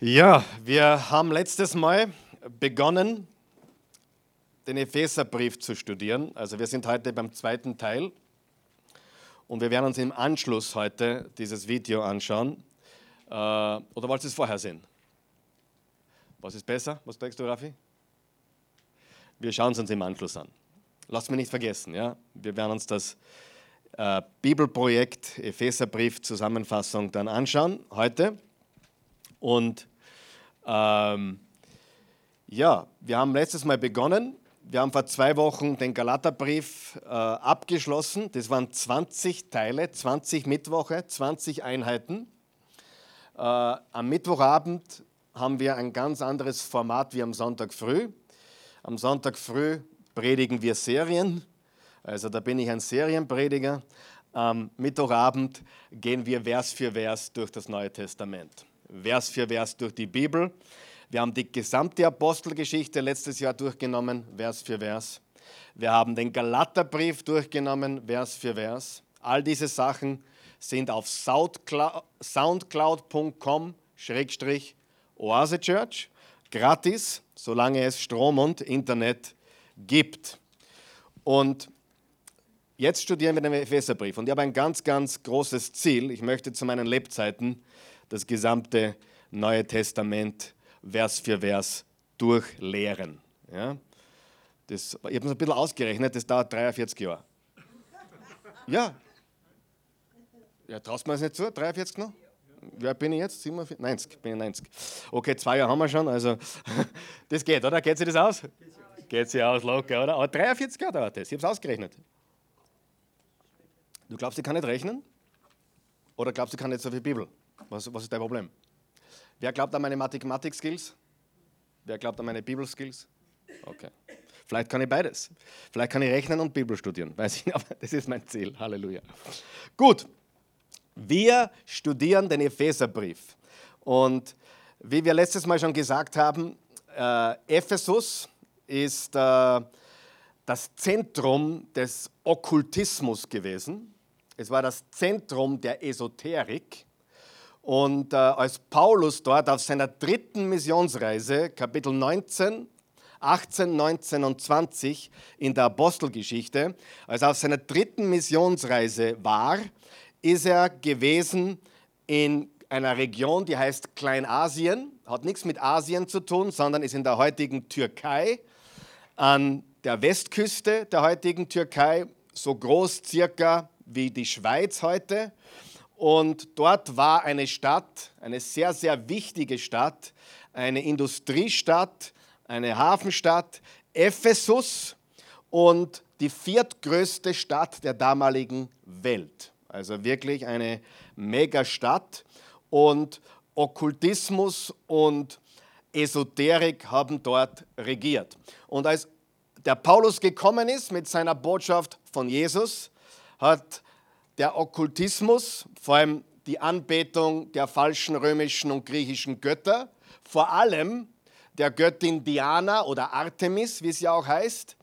Ja, wir haben letztes Mal begonnen, den Epheserbrief zu studieren. Also wir sind heute beim zweiten Teil und wir werden uns im Anschluss heute dieses Video anschauen. Äh, oder wollt ihr es vorher sehen? Was ist besser? Was denkst du, Raffi? Wir schauen es uns im Anschluss an. Lasst mich nicht vergessen, ja? wir werden uns das äh, Bibelprojekt Epheserbrief Zusammenfassung dann anschauen heute. Und ähm, ja, wir haben letztes Mal begonnen. Wir haben vor zwei Wochen den Galaterbrief äh, abgeschlossen. Das waren 20 Teile, 20 Mittwoche, 20 Einheiten. Äh, am Mittwochabend haben wir ein ganz anderes Format wie am Sonntag früh. Am Sonntag früh predigen wir Serien. Also da bin ich ein Serienprediger. Am Mittwochabend gehen wir Vers für Vers durch das Neue Testament. Vers für Vers durch die Bibel. Wir haben die gesamte Apostelgeschichte letztes Jahr durchgenommen, Vers für Vers. Wir haben den Galaterbrief durchgenommen, Vers für Vers. All diese Sachen sind auf soundcloud.com Oase Church gratis, solange es Strom und Internet gibt. Und jetzt studieren wir den Epheserbrief und ich habe ein ganz, ganz großes Ziel. Ich möchte zu meinen Lebzeiten das gesamte Neue Testament Vers für Vers durchlehren. Ja? Das, ich habe es ein bisschen ausgerechnet, das dauert 43 Jahre. Ja. Ja, traust mir das nicht zu? 43 noch? Wer bin ich jetzt? 47? 90, bin ich 90. Okay, zwei Jahre haben wir schon, also das geht, oder? Geht sich das aus? Geht sich aus, locker, oder? Aber 43 Jahre dauert das, ich habe es ausgerechnet. Du glaubst, ich kann nicht rechnen? Oder glaubst du, ich kann nicht so viel Bibel? Was, was ist dein Problem? Wer glaubt an meine Mathematik-Skills? Wer glaubt an meine Bibel-Skills? Okay. Vielleicht kann ich beides. Vielleicht kann ich rechnen und Bibel studieren. Weiß ich nicht, aber das ist mein Ziel. Halleluja. Gut. Wir studieren den Epheserbrief. Und wie wir letztes Mal schon gesagt haben, äh, Ephesus ist äh, das Zentrum des Okkultismus gewesen. Es war das Zentrum der Esoterik. Und äh, als Paulus dort auf seiner dritten Missionsreise, Kapitel 19, 18, 19 und 20 in der Apostelgeschichte, als er auf seiner dritten Missionsreise war, ist er gewesen in einer Region, die heißt Kleinasien, hat nichts mit Asien zu tun, sondern ist in der heutigen Türkei, an der Westküste der heutigen Türkei, so groß circa wie die Schweiz heute. Und dort war eine Stadt, eine sehr, sehr wichtige Stadt, eine Industriestadt, eine Hafenstadt, Ephesus und die viertgrößte Stadt der damaligen Welt. Also wirklich eine Megastadt. Und Okkultismus und Esoterik haben dort regiert. Und als der Paulus gekommen ist mit seiner Botschaft von Jesus, hat der Okkultismus, vor allem die Anbetung der falschen römischen und griechischen Götter, vor allem der Göttin Diana oder Artemis, wie sie auch heißt.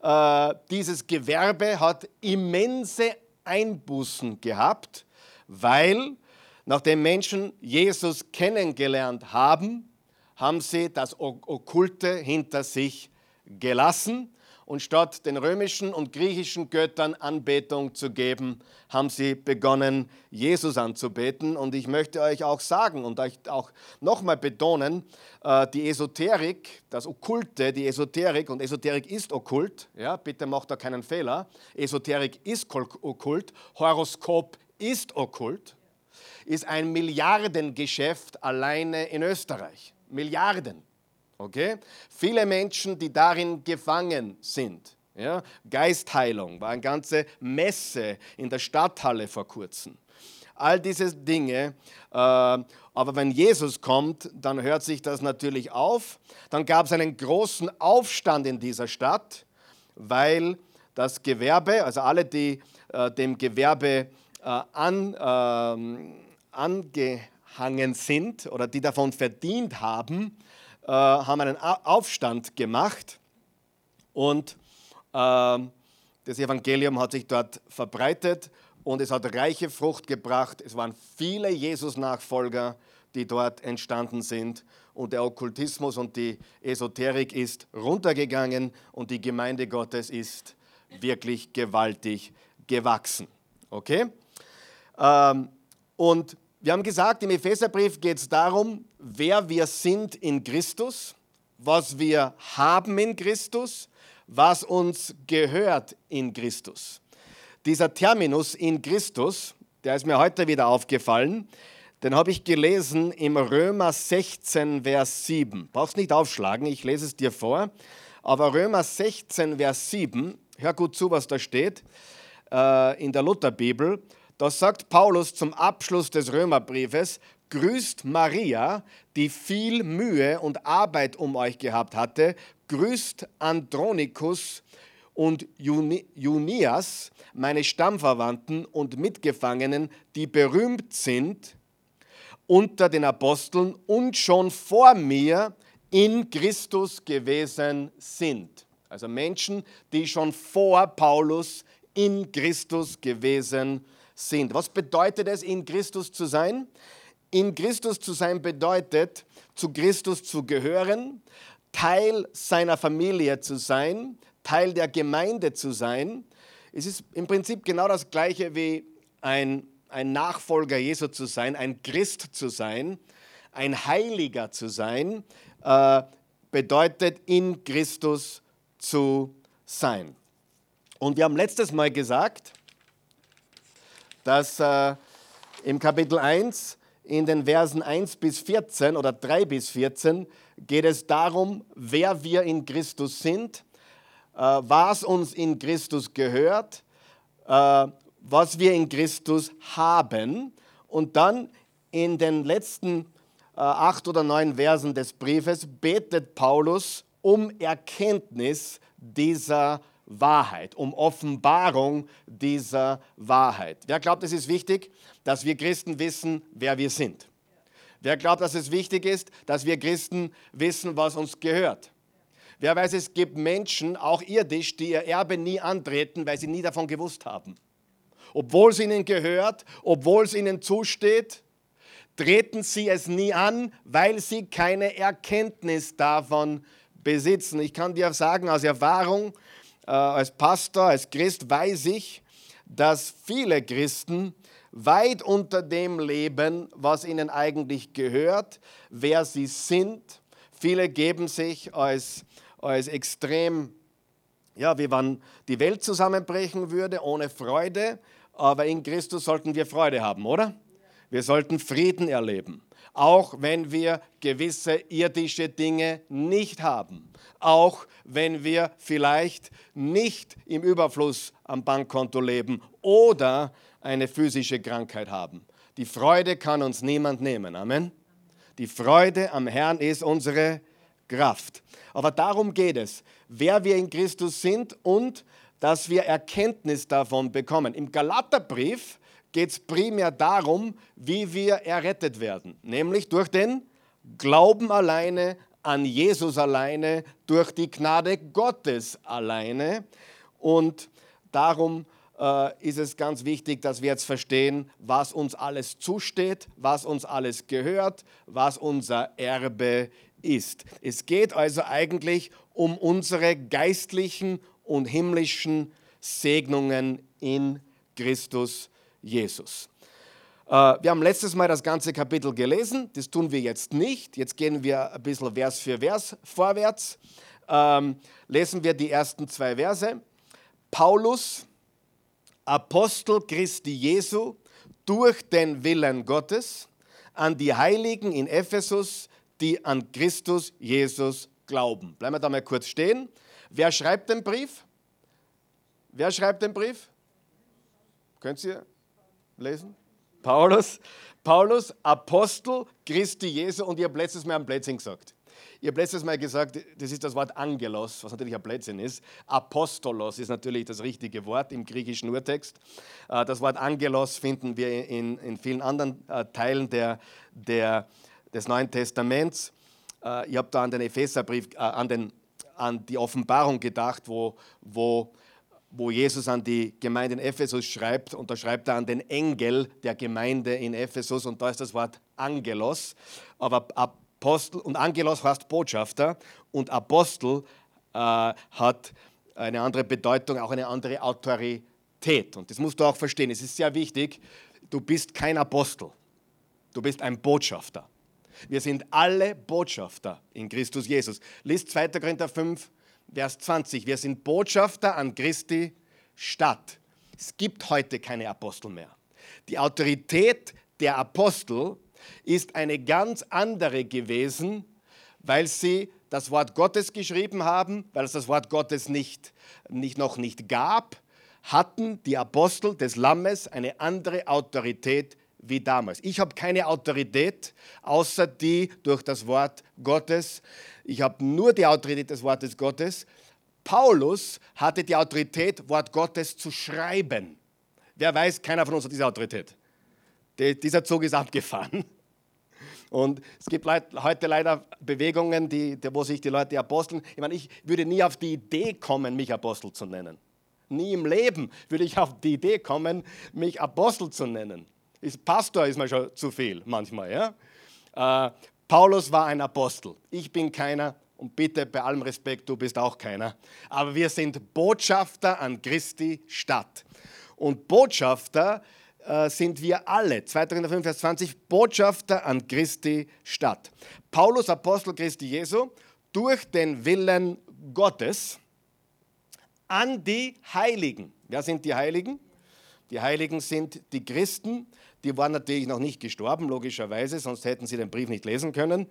Äh, dieses Gewerbe hat immense Einbußen gehabt, weil nachdem Menschen Jesus kennengelernt haben, haben sie das Okkulte hinter sich gelassen und statt den römischen und griechischen Göttern Anbetung zu geben, haben sie begonnen, Jesus anzubeten. Und ich möchte euch auch sagen und euch auch nochmal betonen, äh, die Esoterik, das Okkulte, die Esoterik, und Esoterik ist okkult, ja, bitte macht da keinen Fehler, Esoterik ist okkult, Horoskop ist okkult, ist ein Milliardengeschäft alleine in Österreich. Milliarden. Okay? Viele Menschen, die darin gefangen sind. Ja? Geistheilung war eine ganze Messe in der Stadthalle vor kurzem. All diese Dinge. Äh, aber wenn Jesus kommt, dann hört sich das natürlich auf. Dann gab es einen großen Aufstand in dieser Stadt, weil das Gewerbe, also alle, die äh, dem Gewerbe äh, an, ähm, angehangen sind oder die davon verdient haben, äh, haben einen Aufstand gemacht und äh, das Evangelium hat sich dort verbreitet und es hat reiche Frucht gebracht. Es waren viele Jesus-Nachfolger die dort entstanden sind. Und der Okkultismus und die Esoterik ist runtergegangen und die Gemeinde Gottes ist wirklich gewaltig gewachsen. Okay? Ähm, und wir haben gesagt, im Epheserbrief geht es darum, wer wir sind in Christus, was wir haben in Christus, was uns gehört in Christus. Dieser Terminus in Christus, der ist mir heute wieder aufgefallen, den habe ich gelesen im Römer 16, Vers 7. Brauchst nicht aufschlagen, ich lese es dir vor. Aber Römer 16, Vers 7, hör gut zu, was da steht äh, in der Lutherbibel. Da sagt Paulus zum Abschluss des Römerbriefes, grüßt Maria, die viel Mühe und Arbeit um euch gehabt hatte, grüßt Andronikus und Junias, meine Stammverwandten und Mitgefangenen, die berühmt sind unter den Aposteln und schon vor mir in Christus gewesen sind. Also Menschen, die schon vor Paulus in Christus gewesen sind. Was bedeutet es, in Christus zu sein? In Christus zu sein bedeutet, zu Christus zu gehören, Teil seiner Familie zu sein, Teil der Gemeinde zu sein. Es ist im Prinzip genau das gleiche wie ein ein Nachfolger Jesu zu sein, ein Christ zu sein, ein Heiliger zu sein, äh, bedeutet in Christus zu sein. Und wir haben letztes Mal gesagt, dass äh, im Kapitel 1 in den Versen 1 bis 14 oder 3 bis 14 geht es darum, wer wir in Christus sind, äh, was uns in Christus gehört, äh, was wir in Christus haben. Und dann in den letzten äh, acht oder neun Versen des Briefes betet Paulus um Erkenntnis dieser Wahrheit, um Offenbarung dieser Wahrheit. Wer glaubt, es ist wichtig, dass wir Christen wissen, wer wir sind? Wer glaubt, dass es wichtig ist, dass wir Christen wissen, was uns gehört? Wer weiß, es gibt Menschen, auch irdisch, die ihr Erbe nie antreten, weil sie nie davon gewusst haben obwohl es ihnen gehört, obwohl es ihnen zusteht, treten sie es nie an, weil sie keine Erkenntnis davon besitzen. Ich kann dir sagen aus Erfahrung, als Pastor, als Christ weiß ich, dass viele Christen weit unter dem leben, was ihnen eigentlich gehört, wer sie sind. Viele geben sich als, als extrem, ja, wie wenn die Welt zusammenbrechen würde, ohne Freude aber in Christus sollten wir Freude haben, oder? Wir sollten Frieden erleben, auch wenn wir gewisse irdische Dinge nicht haben, auch wenn wir vielleicht nicht im Überfluss am Bankkonto leben oder eine physische Krankheit haben. Die Freude kann uns niemand nehmen. Amen. Die Freude am Herrn ist unsere Kraft. Aber darum geht es, wer wir in Christus sind und dass wir Erkenntnis davon bekommen. Im Galaterbrief geht es primär darum, wie wir errettet werden, nämlich durch den Glauben alleine an Jesus alleine, durch die Gnade Gottes alleine. Und darum äh, ist es ganz wichtig, dass wir jetzt verstehen, was uns alles zusteht, was uns alles gehört, was unser Erbe ist. Es geht also eigentlich um unsere geistlichen und himmlischen Segnungen in Christus Jesus. Äh, wir haben letztes Mal das ganze Kapitel gelesen, das tun wir jetzt nicht. Jetzt gehen wir ein bisschen Vers für Vers vorwärts. Ähm, lesen wir die ersten zwei Verse. Paulus, Apostel Christi Jesu, durch den Willen Gottes, an die Heiligen in Ephesus, die an Christus Jesus glauben. Bleiben wir da mal kurz stehen. Wer schreibt den Brief? Wer schreibt den Brief? Könnt ihr lesen? Paulus. Paulus, Apostel Christi Jesu und ihr habt letztes Mal ein Blödsinn gesagt. Ihr habt letztes Mal gesagt, das ist das Wort Angelos, was natürlich ein Blödsinn ist. Apostolos ist natürlich das richtige Wort im griechischen Urtext. Äh, das Wort Angelos finden wir in, in vielen anderen äh, Teilen der, der, des Neuen Testaments. Äh, ich habe da an den Epheserbrief, an den an die Offenbarung gedacht, wo, wo wo Jesus an die Gemeinde in Ephesus schreibt, und da schreibt er an den Engel der Gemeinde in Ephesus, und da ist das Wort Angelos. Aber Apostel, und Angelos heißt Botschafter, und Apostel äh, hat eine andere Bedeutung, auch eine andere Autorität. Und das musst du auch verstehen. Es ist sehr wichtig, du bist kein Apostel, du bist ein Botschafter. Wir sind alle Botschafter in Christus Jesus. Lies 2. Korinther 5, Vers 20. Wir sind Botschafter an Christi Stadt. Es gibt heute keine Apostel mehr. Die Autorität der Apostel ist eine ganz andere gewesen, weil sie das Wort Gottes geschrieben haben, weil es das Wort Gottes nicht, nicht, noch nicht gab, hatten die Apostel des Lammes eine andere Autorität wie damals. Ich habe keine Autorität, außer die durch das Wort Gottes. Ich habe nur die Autorität des Wortes Gottes. Paulus hatte die Autorität, Wort Gottes zu schreiben. Wer weiß, keiner von uns hat diese Autorität. Die, dieser Zug ist abgefahren. Und es gibt heute leider Bewegungen, die, wo sich die Leute Aposteln. Ich meine, ich würde nie auf die Idee kommen, mich Apostel zu nennen. Nie im Leben würde ich auf die Idee kommen, mich Apostel zu nennen. Pastor ist mir schon zu viel manchmal. Ja? Paulus war ein Apostel. Ich bin keiner und bitte bei allem Respekt, du bist auch keiner. Aber wir sind Botschafter an Christi Stadt. Und Botschafter äh, sind wir alle. 2. Korinther 5, Vers 20, Botschafter an Christi Stadt. Paulus, Apostel Christi Jesu, durch den Willen Gottes an die Heiligen. Wer sind die Heiligen? Die Heiligen sind die Christen, die waren natürlich noch nicht gestorben, logischerweise, sonst hätten sie den Brief nicht lesen können.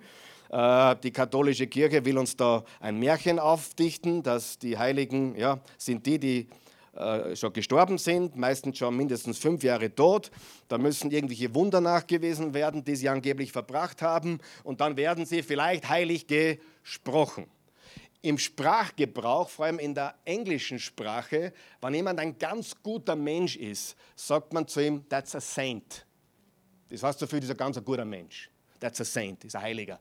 Äh, die katholische Kirche will uns da ein Märchen aufdichten, dass die Heiligen ja, sind die, die äh, schon gestorben sind, meistens schon mindestens fünf Jahre tot. Da müssen irgendwelche Wunder nachgewiesen werden, die sie angeblich verbracht haben. Und dann werden sie vielleicht heilig gesprochen. Im Sprachgebrauch, vor allem in der englischen Sprache, wenn jemand ein ganz guter Mensch ist, sagt man zu ihm, that's a saint. Das heißt dafür, dieser ganz ein guter Mensch. That's a saint, ist ein Heiliger.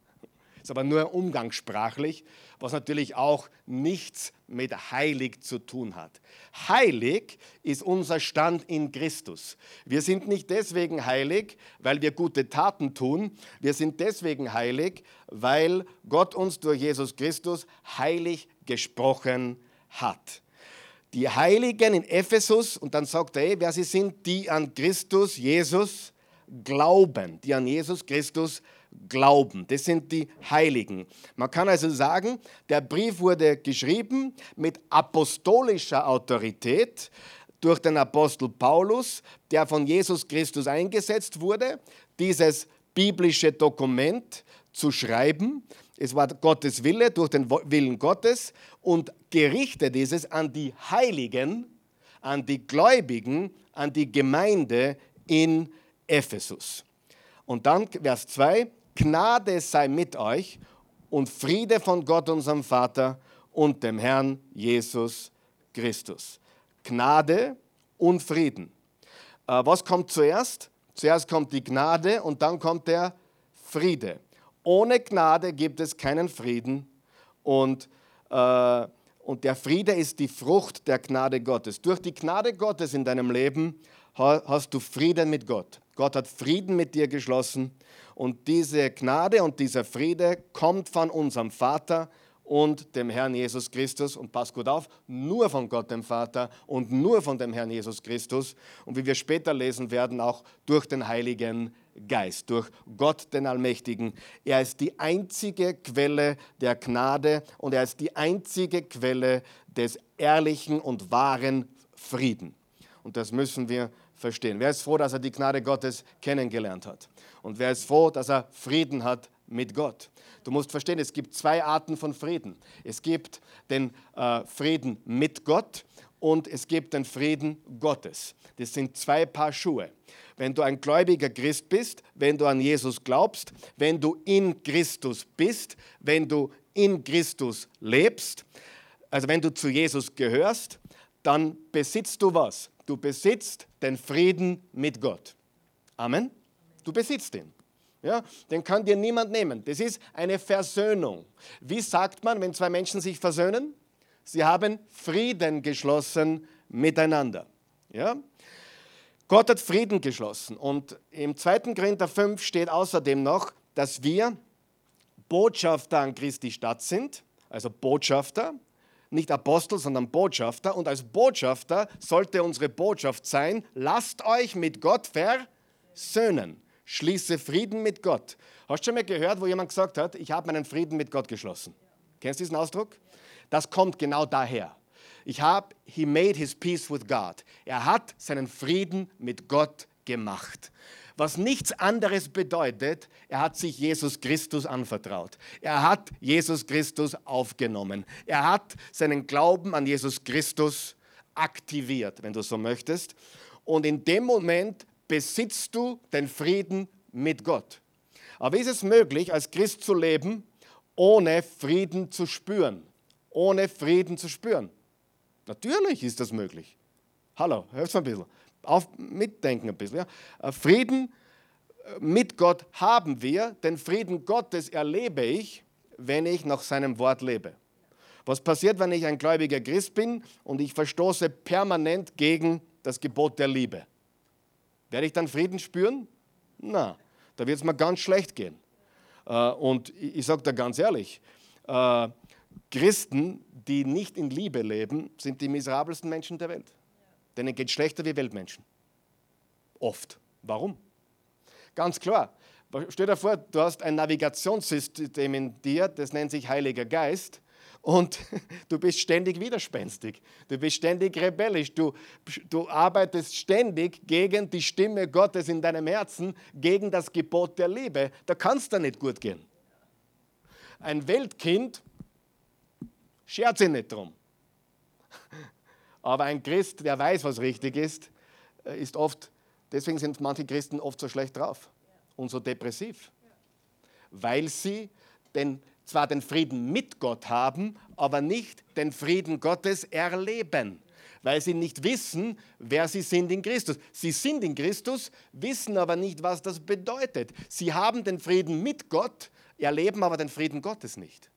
Ist aber nur umgangssprachlich, was natürlich auch nichts mit heilig zu tun hat. Heilig ist unser Stand in Christus. Wir sind nicht deswegen heilig, weil wir gute Taten tun. Wir sind deswegen heilig, weil Gott uns durch Jesus Christus heilig gesprochen hat. Die Heiligen in Ephesus, und dann sagt er, wer sie sind, die an Christus, Jesus glauben, die an Jesus Christus glauben glauben. Das sind die Heiligen. Man kann also sagen, der Brief wurde geschrieben mit apostolischer Autorität durch den Apostel Paulus, der von Jesus Christus eingesetzt wurde, dieses biblische Dokument zu schreiben. Es war Gottes Wille durch den Willen Gottes und gerichtet ist es an die Heiligen, an die Gläubigen, an die Gemeinde in Ephesus. Und dann Vers 2, Gnade sei mit euch und Friede von Gott, unserem Vater und dem Herrn Jesus Christus. Gnade und Frieden. Äh, was kommt zuerst? Zuerst kommt die Gnade und dann kommt der Friede. Ohne Gnade gibt es keinen Frieden und, äh, und der Friede ist die Frucht der Gnade Gottes. Durch die Gnade Gottes in deinem Leben hast du Frieden mit Gott. Gott hat Frieden mit dir geschlossen und diese Gnade und dieser Friede kommt von unserem Vater und dem Herrn Jesus Christus. Und pass gut auf, nur von Gott dem Vater und nur von dem Herrn Jesus Christus. Und wie wir später lesen werden, auch durch den Heiligen Geist, durch Gott den Allmächtigen. Er ist die einzige Quelle der Gnade und er ist die einzige Quelle des ehrlichen und wahren Frieden. Und das müssen wir verstehen. Wer ist froh, dass er die Gnade Gottes kennengelernt hat? Und wer ist froh, dass er Frieden hat mit Gott? Du musst verstehen, es gibt zwei Arten von Frieden. Es gibt den äh, Frieden mit Gott und es gibt den Frieden Gottes. Das sind zwei Paar Schuhe. Wenn du ein gläubiger Christ bist, wenn du an Jesus glaubst, wenn du in Christus bist, wenn du in Christus lebst, also wenn du zu Jesus gehörst, dann besitzt du was? Du besitzt den Frieden mit Gott. Amen. Du besitzt ihn. Ja, den kann dir niemand nehmen. Das ist eine Versöhnung. Wie sagt man, wenn zwei Menschen sich versöhnen? Sie haben Frieden geschlossen miteinander. Ja? Gott hat Frieden geschlossen. Und im 2. Korinther 5 steht außerdem noch, dass wir Botschafter an Christi Stadt sind, also Botschafter, nicht Apostel, sondern Botschafter. Und als Botschafter sollte unsere Botschaft sein, lasst euch mit Gott versöhnen. Schließe Frieden mit Gott. Hast du schon mal gehört, wo jemand gesagt hat, ich habe meinen Frieden mit Gott geschlossen? Kennst du diesen Ausdruck? Das kommt genau daher. Ich habe, he made his peace with God. Er hat seinen Frieden mit Gott gemacht was nichts anderes bedeutet, er hat sich Jesus Christus anvertraut. Er hat Jesus Christus aufgenommen. Er hat seinen Glauben an Jesus Christus aktiviert, wenn du so möchtest. Und in dem Moment besitzt du den Frieden mit Gott. Aber ist es möglich, als Christ zu leben, ohne Frieden zu spüren? Ohne Frieden zu spüren? Natürlich ist das möglich. Hallo, hörst du ein bisschen? Auf, mitdenken ein bisschen. Ja. Äh, Frieden äh, mit Gott haben wir, den Frieden Gottes erlebe ich, wenn ich nach seinem Wort lebe. Was passiert, wenn ich ein gläubiger Christ bin und ich verstoße permanent gegen das Gebot der Liebe? Werde ich dann Frieden spüren? Na, da wird es mir ganz schlecht gehen. Äh, und ich sage da ganz ehrlich, Christen, die nicht in Liebe leben, sind die miserabelsten Menschen der Welt. Denen geht schlechter wie Weltmenschen. Oft. Warum? Ganz klar. Stell dir vor, du hast ein Navigationssystem in dir, das nennt sich Heiliger Geist. Und du bist ständig widerspenstig. Du bist ständig rebellisch. Du, du arbeitest ständig gegen die Stimme Gottes in deinem Herzen, gegen das Gebot der Liebe. Da kann es dir nicht gut gehen. Ein Weltkind schert sich nicht drum. Aber ein Christ, der weiß, was richtig ist, äh, ist oft, deswegen sind manche Christen oft so schlecht drauf und so depressiv. Weil sie den, zwar den Frieden mit Gott haben, aber nicht den Frieden Gottes erleben. Weil sie nicht wissen, wer sie sind in Christus. Sie sind in Christus, wissen aber nicht, was das bedeutet. Sie haben den Frieden mit Gott, erleben aber den Frieden Gottes nicht.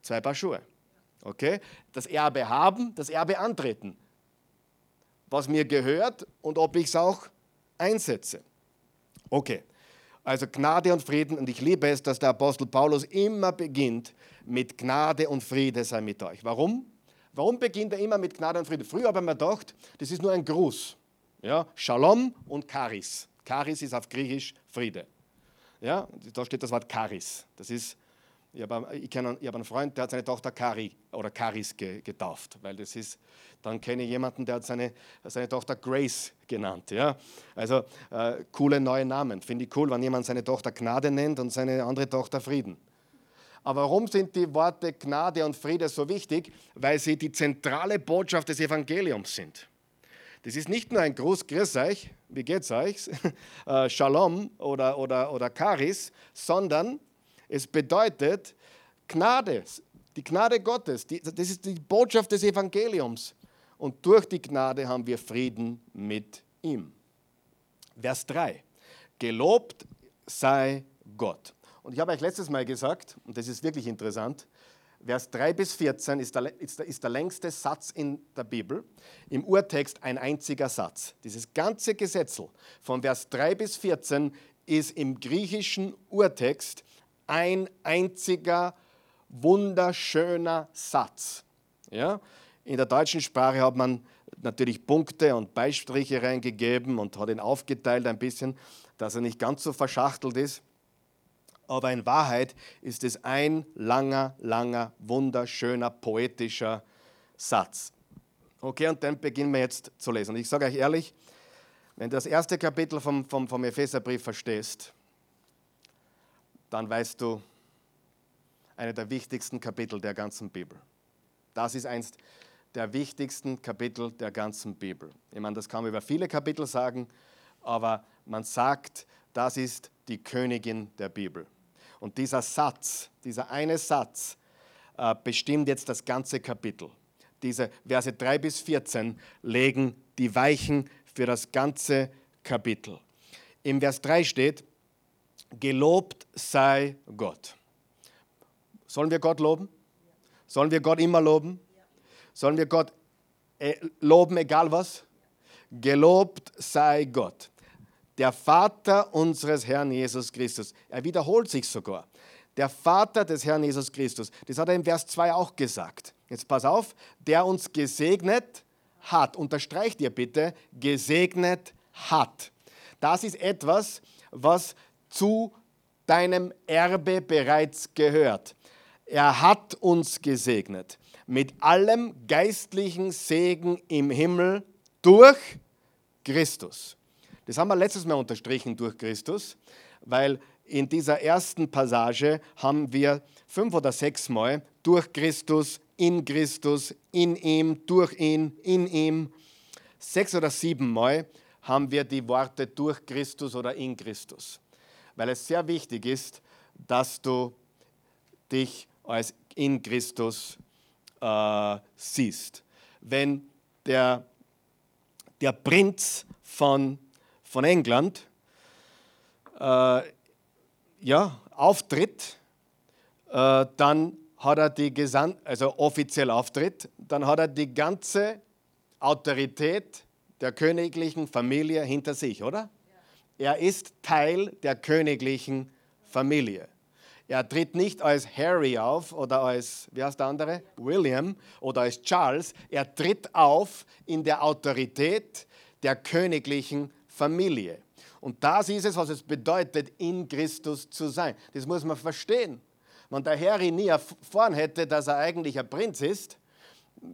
Zwei Paar Schuhe. Okay? Das Erbe haben, das Erbe antreten. Was mir gehört und ob ich es auch einsetze. Okay. Also Gnade und Frieden. Und ich liebe es, dass der Apostel Paulus immer beginnt mit Gnade und Friede sei mit euch. Warum? Warum beginnt er immer mit Gnade und Friede? Früher habe ich mir gedacht, das ist nur ein Gruß. Ja? Shalom und Charis. Charis ist auf Griechisch Friede. Ja? Da steht das Wort Charis. Das ist ich habe, ich habe einen Freund, der hat seine Tochter Kari oder Karis getauft, weil das ist, dann kenne ich jemanden, der hat seine, seine Tochter Grace genannt. Ja? Also äh, coole neue Namen. Finde ich cool, wenn jemand seine Tochter Gnade nennt und seine andere Tochter Frieden. Aber warum sind die Worte Gnade und Friede so wichtig? Weil sie die zentrale Botschaft des Evangeliums sind. Das ist nicht nur ein Gruß, Grüß euch, wie geht's euch, äh, Shalom oder, oder, oder Charis, sondern es bedeutet Gnade, die Gnade Gottes. Die, das ist die Botschaft des Evangeliums. Und durch die Gnade haben wir Frieden mit ihm. Vers 3. Gelobt sei Gott. Und ich habe euch letztes Mal gesagt, und das ist wirklich interessant, Vers 3 bis 14 ist der, ist, der, ist der, längste Satz in der Bibel. Im Urtext ein einziger Satz. Dieses ganze Gesetzel von Vers 3 bis 14 ist im griechischen Urtext ein einziger wunderschöner Satz. Ja? In der deutschen Sprache hat man natürlich Punkte und Beistriche reingegeben und hat ihn aufgeteilt ein bisschen, dass er nicht ganz so verschachtelt ist. Aber in Wahrheit ist es ein langer, langer, wunderschöner, poetischer Satz. Okay, und dann beginnen wir jetzt zu lesen. Und ich sage euch ehrlich, wenn du das erste Kapitel vom, vom, vom Epheserbrief verstehst, dann weißt du, eine der wichtigsten Kapitel der ganzen Bibel. Das ist eins der wichtigsten Kapitel der ganzen Bibel. Ich meine, das kann man über viele Kapitel sagen, aber man sagt, das ist die Königin der Bibel. Und dieser Satz, dieser eine Satz, äh, bestimmt jetzt das ganze Kapitel. Diese Verse 3 bis 14 legen die Weichen für das ganze Kapitel. Im Vers 3 steht, Gelobt sei Gott. Sollen wir Gott loben? Sollen wir Gott immer loben? Sollen wir Gott äh, loben, egal was? Gelobt sei Gott, der Vater unseres Herrn Jesus Christus. Er wiederholt sich sogar. Der Vater des Herrn Jesus Christus. Das hat er im Vers 2 auch gesagt. Jetzt pass auf, der uns gesegnet hat. Unterstreicht ihr bitte, gesegnet hat. Das ist etwas, was zu deinem Erbe bereits gehört. Er hat uns gesegnet mit allem geistlichen Segen im Himmel durch Christus. Das haben wir letztes Mal unterstrichen durch Christus, weil in dieser ersten Passage haben wir fünf oder sechs Mal durch Christus, in Christus, in ihm, durch ihn, in ihm. Sechs oder sieben Mal haben wir die Worte durch Christus oder in Christus, weil es sehr wichtig ist, dass du dich als in Christus äh, siehst. Wenn der, der Prinz von, von England äh, ja, auftritt, äh, dann hat er die Gesamt, also offiziell auftritt, dann hat er die ganze Autorität der königlichen Familie hinter sich, oder? Er ist Teil der königlichen Familie. Er tritt nicht als Harry auf oder als, wie heißt der andere? William oder als Charles. Er tritt auf in der Autorität der königlichen Familie. Und das ist es, was es bedeutet, in Christus zu sein. Das muss man verstehen. Wenn der Harry nie erfahren hätte, dass er eigentlich ein Prinz ist,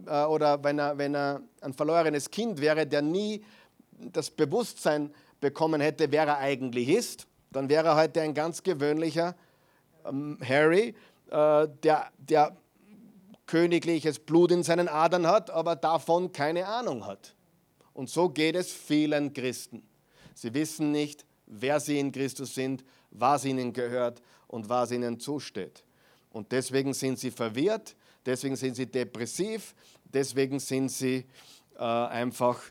äh, oder wenn er, wenn er ein verlorenes Kind wäre, der nie das Bewusstsein bekommen hätte, wer er eigentlich ist, dann wäre er heute ein ganz gewöhnlicher ähm, Harry, äh, der, der königliches Blut in seinen Adern hat, aber davon keine Ahnung hat. Und so geht es vielen Christen. Sie wissen nicht, wer sie in Christus sind, was ihnen gehört und was ihnen zusteht. Und deswegen sind sie verwirrt, deswegen sind sie depressiv, deswegen sind sie äh, einfach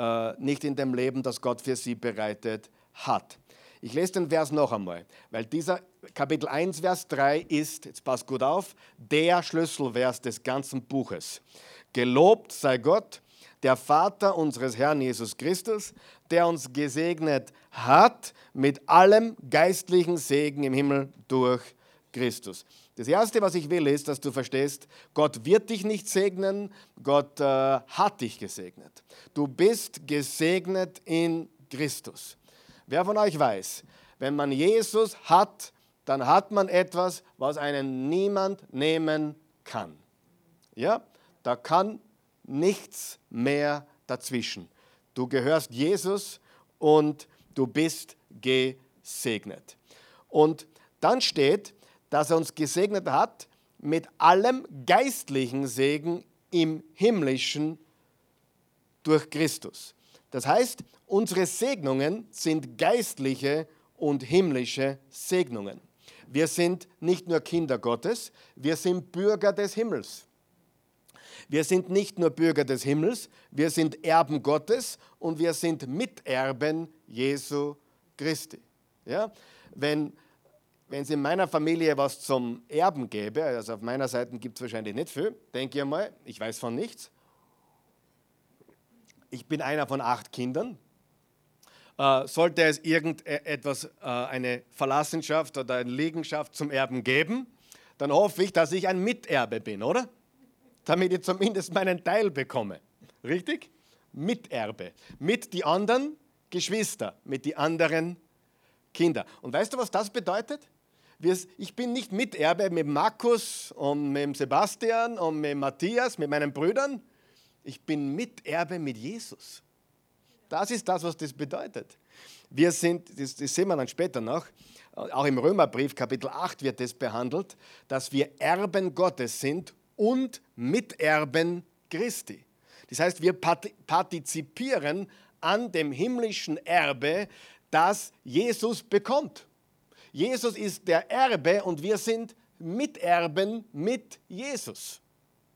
äh, nicht in dem Leben, das Gott für sie bereitet hat. Ich lese den Vers noch einmal, weil dieser Kapitel 1, Vers 3 ist, jetzt passt gut auf, der Schlüsselvers des ganzen Buches. Gelobt sei Gott, der Vater unseres Herrn Jesus Christus, der uns gesegnet hat mit allem geistlichen Segen im Himmel durch Christus. Das Erste, was ich will, ist, dass du verstehst, Gott wird dich nicht segnen, Gott äh, hat dich gesegnet. Du bist gesegnet in Christus. Wer von euch weiß, wenn man Jesus hat, dann hat man etwas, was einen niemand nehmen kann. Ja, da kann nichts mehr dazwischen. Du gehörst Jesus und du bist gesegnet. Und dann steht, dass er uns gesegnet hat mit allem geistlichen Segen im himmlischen durch Christus. Das heißt, unsere Segnungen sind geistliche und himmlische Segnungen. Wir sind nicht nur Kinder Gottes, wir sind Bürger des Himmels. Wir sind nicht nur Bürger des Himmels, wir sind Erben Gottes und wir sind Miterben Jesu Christi. Ja? Wenn, wenn es in meiner Familie was zum Erben gäbe, also auf meiner Seite gibt es wahrscheinlich nicht viel, denke ich mal, ich weiß von nichts. Ich bin einer von acht Kindern. Äh, sollte es irgendetwas, äh, eine Verlassenschaft oder eine Liegenschaft zum Erben geben, dann hoffe ich, dass ich ein Miterbe bin, oder? Damit ich zumindest meinen Teil bekomme. Richtig? Miterbe. Mit die anderen Geschwister, mit die anderen Kinder. Und weißt du, was das bedeutet? Ich bin nicht Miterbe mit Markus und mit Sebastian und mit Matthias, mit meinen Brüdern. Ich bin Miterbe mit Jesus. Das ist das, was das bedeutet. Wir sind, das, sehen wir dann später noch, auch im Römerbrief Kapitel 8 wird das behandelt, dass wir Erben Gottes sind und Miterben Christi. Das heißt, wir partizipieren an dem himmlischen Erbe, das Jesus bekommt. Jesus ist der Erbe und wir sind Miterben mit Jesus.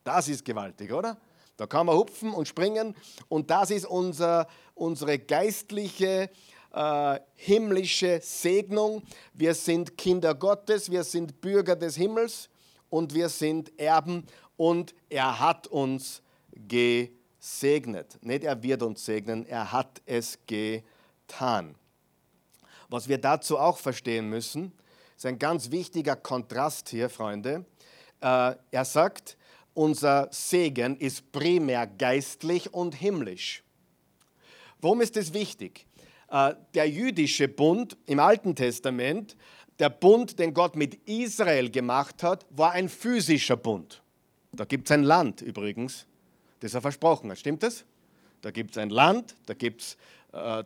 Das ist gewaltig, oder? Da kann man hupfen und springen und das ist unser, unsere geistliche, äh, himmlische Segnung. Wir sind Kinder Gottes, wir sind Bürger des Himmels und wir sind Erben und er hat uns segnet. Nicht er wird uns segnen, er hat es getan. Was wir dazu auch verstehen müssen, ist ein ganz wichtiger Kontrast hier, Freunde. Äh, er sagt, unser Segen ist primär geistlich und himmlisch. Warum ist das wichtig? Äh, der jüdische Bund im Alten Testament, der Bund, den Gott mit Israel gemacht hat, war ein physischer Bund. Da gibt es ein Land übrigens, das er versprochen hat. Stimmt das? Da gibt es ein Land, da gibt es äh,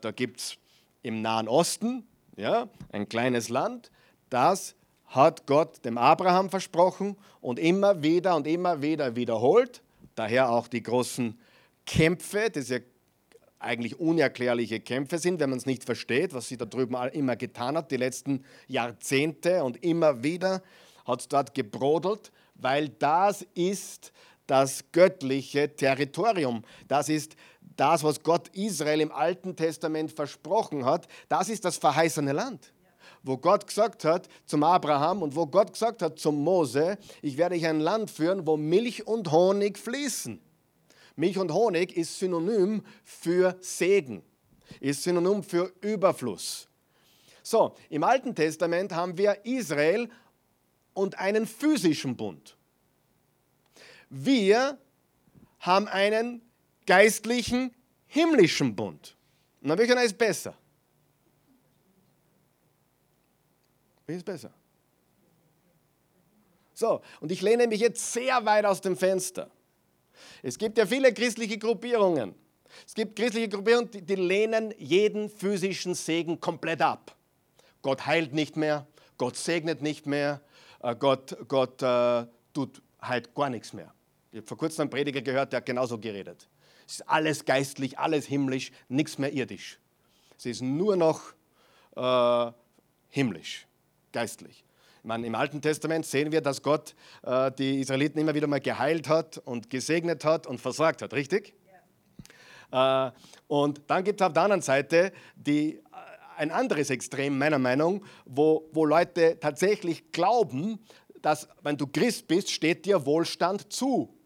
im Nahen Osten ja, ein kleines Land, das hat Gott dem Abraham versprochen und immer wieder und immer wieder wiederholt. Daher auch die großen Kämpfe, die ja eigentlich unerklärliche Kämpfe sind, wenn man es nicht versteht, was sie da drüben immer getan hat, die letzten Jahrzehnte und immer wieder hat es dort gebrodelt, weil das ist das göttliche Territorium. Das ist das, was Gott Israel im Alten Testament versprochen hat. Das ist das verheißene Land wo Gott gesagt hat zum Abraham und wo Gott gesagt hat zum Mose, ich werde euch ein Land führen, wo Milch und Honig fließen. Milch und Honig ist synonym für Segen, ist synonym für Überfluss. So, im Alten Testament haben wir Israel und einen physischen Bund. Wir haben einen geistlichen, himmlischen Bund. Und dann welcher ist besser? Welches ist besser? So, und ich lehne mich jetzt sehr weit aus dem Fenster. Es gibt ja viele christliche Gruppierungen. Es gibt christliche Gruppierungen, die, die lehnen jeden physischen Segen komplett ab. Gott heilt nicht mehr, Gott segnet nicht mehr, äh, Gott, Gott äh, tut halt gar nichts mehr. Ich habe vor kurzem einen Prediger gehört, der hat genauso geredet. Es ist alles geistlich, alles himmlisch, nichts mehr irdisch. Es ist nur noch äh, himmlisch geistlich. Ich meine, Im Alten Testament sehen wir, dass Gott äh, die Israeliten immer wieder mal geheilt hat und gesegnet hat und versorgt hat, richtig? Ja. Äh, und dann gibt es auf der anderen Seite die, äh, ein anderes Extrem, meiner Meinung, wo, wo Leute tatsächlich glauben, dass wenn du Christ bist, steht dir Wohlstand zu.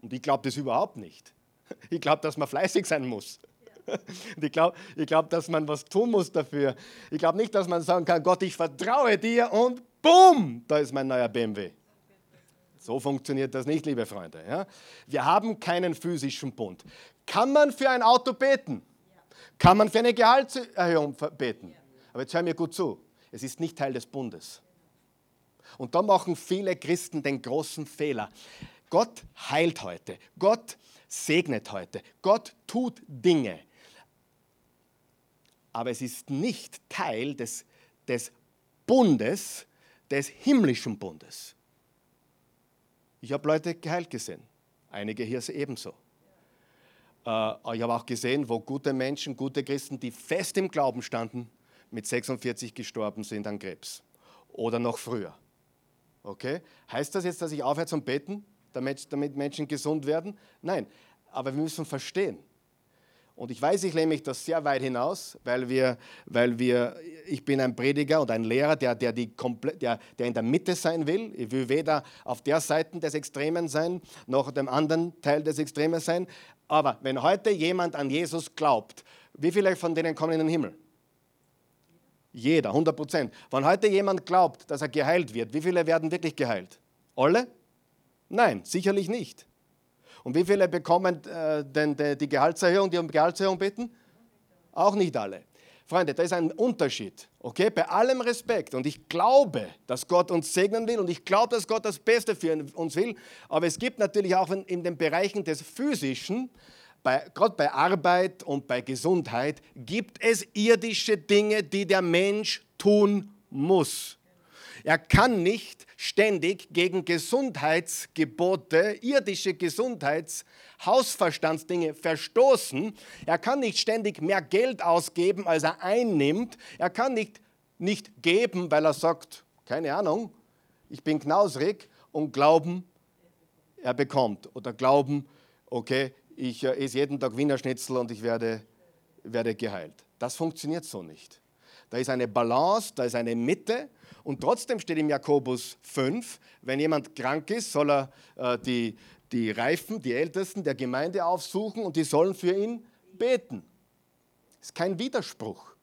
Und ich glaube das überhaupt nicht. Ich glaube, dass man fleißig sein muss. Ich glaube, ich glaub, dass man was tun muss dafür. Ich glaube nicht, dass man sagen kann, Gott, ich vertraue dir und bumm, da ist mein neuer BMW. So funktioniert das nicht, liebe Freunde. Ja? Wir haben keinen physischen Bund. Kann man für ein Auto beten? Kann man für eine Gehaltserhöhung beten? Aber jetzt hör mir gut zu. Es ist nicht Teil des Bundes. Und da machen viele Christen den großen Fehler. Gott heilt heute. Gott segnet heute. Gott tut Dinge aber es ist nicht Teil des, des Bundes, des himmlischen Bundes. Ich habe Leute geheilt gesehen, einige hier ebenso. Äh, ich habe auch gesehen, wo gute Menschen, gute Christen, die fest im Glauben standen, mit 46 gestorben sind an Krebs oder noch früher. Okay? Heißt das jetzt, dass ich aufhöre zum Beten, damit Menschen gesund werden? Nein, aber wir müssen verstehen, und ich weiß, ich lehne mich das sehr weit hinaus, weil wir, weil wir ich bin ein Prediger und ein Lehrer, der, der, die der, der in der Mitte sein will. Ich will weder auf der Seite des Extremen sein, noch dem anderen Teil des Extremen sein. Aber wenn heute jemand an Jesus glaubt, wie viele von denen kommen in den Himmel? Jeder, 100 Prozent. Wenn heute jemand glaubt, dass er geheilt wird, wie viele werden wirklich geheilt? Alle? Nein, sicherlich nicht. Und wie viele bekommen äh, denn die, die Gehaltserhöhung, die um Gehaltserhöhung bitten? Auch nicht alle. Freunde, da ist ein Unterschied. Okay, bei allem Respekt. Und ich glaube, dass Gott uns segnen will und ich glaube, dass Gott das Beste für uns will. Aber es gibt natürlich auch in, den Bereichen des Physischen, bei, gerade bei Arbeit und bei Gesundheit, gibt es irdische Dinge, die der Mensch tun muss. Er kann nicht ständig gegen Gesundheitsgebote, irdische Gesundheitshausverstandsdinge verstoßen. Er kann nicht ständig mehr Geld ausgeben, als er einnimmt. Er kann nicht, nicht geben, weil er sagt, keine Ahnung, ich bin knausrig und glauben, er bekommt. Oder glauben, okay, ich äh, esse jeden Tag Wiener Schnitzel und ich werde, werde geheilt. Das funktioniert so nicht. Da ist eine Balance, da ist eine Mitte und trotzdem steht im Jakobus 5, wenn jemand krank ist, soll er äh, die, die Reifen, die Ältesten der Gemeinde aufsuchen und die sollen für ihn beten. Ist kein Widerspruch.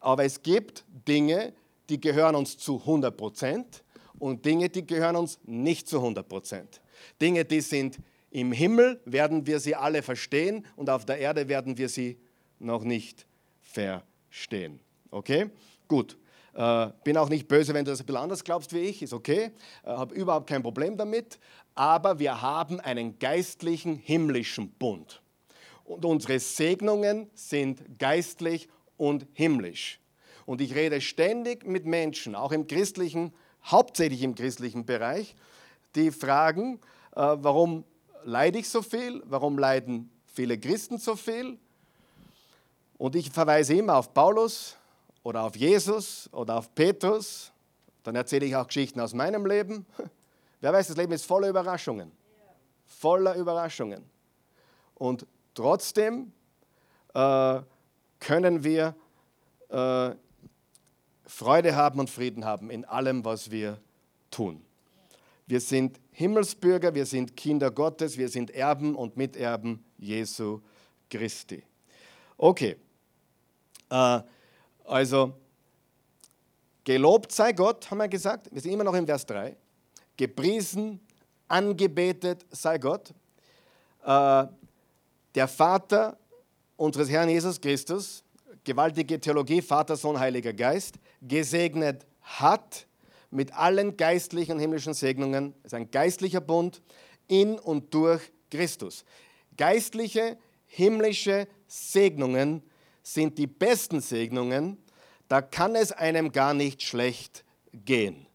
Aber es gibt Dinge, die gehören uns zu 100 Prozent und Dinge, die gehören uns nicht zu 100 Prozent. Dinge, die sind im Himmel, werden wir sie alle verstehen und auf der Erde werden wir sie noch nicht verstehen. Okay? Gut. Äh, bin auch nicht böse, wenn du das ein bisschen anders glaubst wie ich, ist okay. Äh, Habe überhaupt kein Problem damit. Aber wir haben einen geistlichen, himmlischen Bund. Und unsere Segnungen sind geistlich und himmlisch. Und ich rede ständig mit Menschen, auch im christlichen, hauptsächlich im christlichen Bereich, die fragen, äh, warum leide ich so viel? Warum leiden viele Christen so viel? Und ich verweise immer auf Paulus oder auf Jesus oder auf Petrus. Dann erzähle ich auch Geschichten aus meinem Leben. Wer weiß, das Leben ist voller Überraschungen. Voller Überraschungen. Und trotzdem äh, können wir äh, Freude haben und Frieden haben in allem, was wir tun. Wir sind Himmelsbürger, wir sind Kinder Gottes, wir sind Erben und Miterben Jesu Christi. Okay, äh, also gelobt sei Gott, haben wir gesagt, wir sind immer noch im Vers 3. Gepriesen, angebetet sei Gott. Äh, der Vater unseres Herrn Jesus Christus, gewaltige Theologie, Vater, Sohn, Heiliger Geist, gesegnet hat mit allen geistlichen und himmlischen Segnungen. Es ist ein geistlicher Bund in und durch Christus. Geistliche, himmlische Segnungen sind die besten Segnungen. Da kann es einem gar nicht schlecht gehen.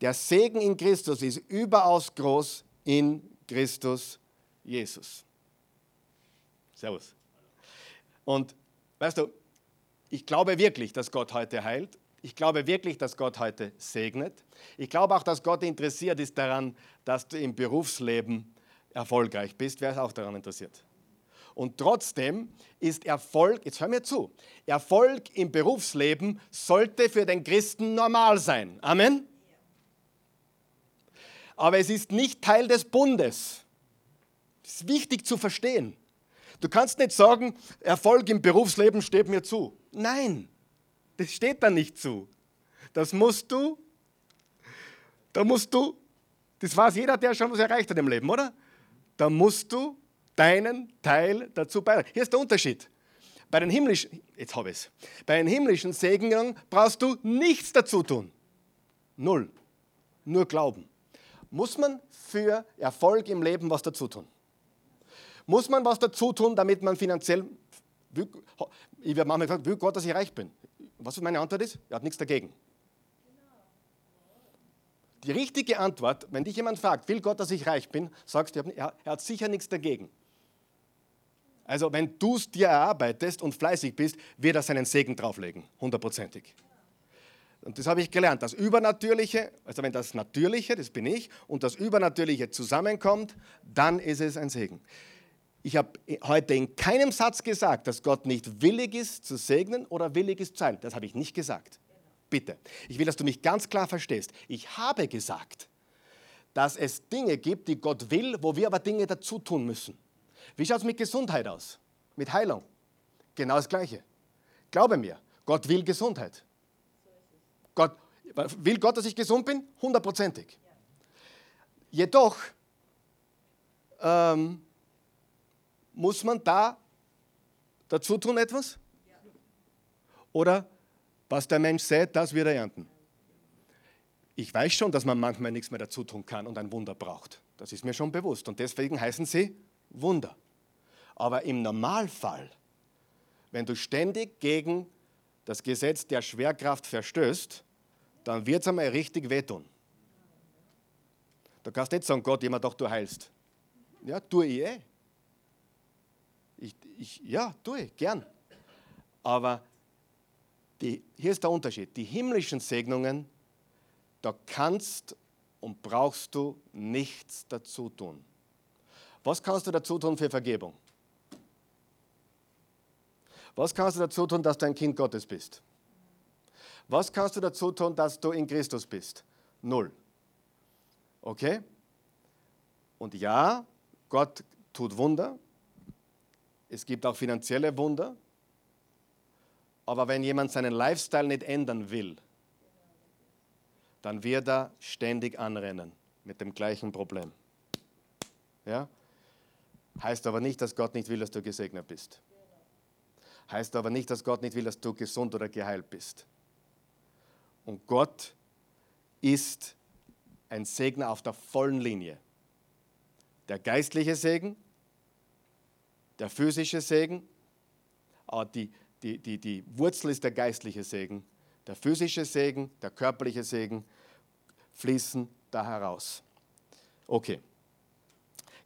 Der Segen in Christus ist überaus groß in Christus Jesus. Servus. Und weißt du, ich glaube wirklich, dass Gott heute heilt. Ich glaube wirklich, dass Gott heute segnet. Ich glaube auch, dass Gott interessiert ist daran, dass du im Berufsleben erfolgreich bist. Wer ist auch daran interessiert? Und trotzdem ist Erfolg, jetzt hör mir zu, Erfolg im Berufsleben sollte für den Christen normal sein. Amen? Aber es ist nicht Teil des Bundes. Das ist wichtig zu verstehen. Du kannst nicht sagen, Erfolg im Berufsleben steht mir zu. Nein, das steht da nicht zu. Das musst du, da musst du, das weiß jeder, der schon was erreicht hat im Leben, oder? Da musst du deinen Teil dazu beitragen. Hier ist der Unterschied. Bei den himmlischen, jetzt habe ich bei den himmlischen Segnungen brauchst du nichts dazu tun. Null. Nur glauben. Muss man für Erfolg im Leben was dazu tun? Muss man was dazu tun, damit man finanziell, ich werde manchmal gefragt, will Gott, dass ich reich bin? Was meine Antwort ist? Er hat nichts dagegen. Die richtige Antwort, wenn dich jemand fragt, will Gott, dass ich reich bin, sagst du, er hat sicher nichts dagegen. Also wenn du es dir erarbeitest und fleißig bist, wird er seinen Segen drauflegen, hundertprozentig. Und das habe ich gelernt. Das Übernatürliche, also wenn das Natürliche, das bin ich, und das Übernatürliche zusammenkommt, dann ist es ein Segen. Ich habe heute in keinem Satz gesagt, dass Gott nicht willig ist zu segnen oder willig ist zu heilen. Das habe ich nicht gesagt. Bitte. Ich will, dass du mich ganz klar verstehst. Ich habe gesagt, dass es Dinge gibt, die Gott will, wo wir aber Dinge dazu tun müssen. Wie schaut es mit Gesundheit aus? Mit Heilung? Genau das Gleiche. Glaube mir, Gott will Gesundheit. Gott, will Gott, dass ich gesund bin? Hundertprozentig. Jedoch ähm, muss man da dazu tun etwas? Oder was der Mensch sät, das wird er ernten. Ich weiß schon, dass man manchmal nichts mehr dazu tun kann und ein Wunder braucht. Das ist mir schon bewusst. Und deswegen heißen sie Wunder. Aber im Normalfall, wenn du ständig gegen das Gesetz der Schwerkraft verstößt, dann wird es einmal richtig wehtun. Du kannst nicht sagen, Gott, jemand doch, du heilst. Ja, tue ich eh. Ich, ich, ja, tue ich, gern. Aber die, hier ist der Unterschied. Die himmlischen Segnungen, da kannst und brauchst du nichts dazu tun. Was kannst du dazu tun für Vergebung? Was kannst du dazu tun, dass du ein Kind Gottes bist? Was kannst du dazu tun, dass du in Christus bist? Null. Okay? Und ja, Gott tut Wunder. Es gibt auch finanzielle Wunder. Aber wenn jemand seinen Lifestyle nicht ändern will, dann wird er ständig anrennen mit dem gleichen Problem. Ja? Heißt aber nicht, dass Gott nicht will, dass du gesegnet bist. Heißt aber nicht, dass Gott nicht will, dass du gesund oder geheilt bist. Und Gott ist ein Segner auf der vollen Linie. Der geistliche Segen, der physische Segen, aber die, die, die, die Wurzel ist der geistliche Segen. Der physische Segen, der körperliche Segen fließen da heraus. Okay.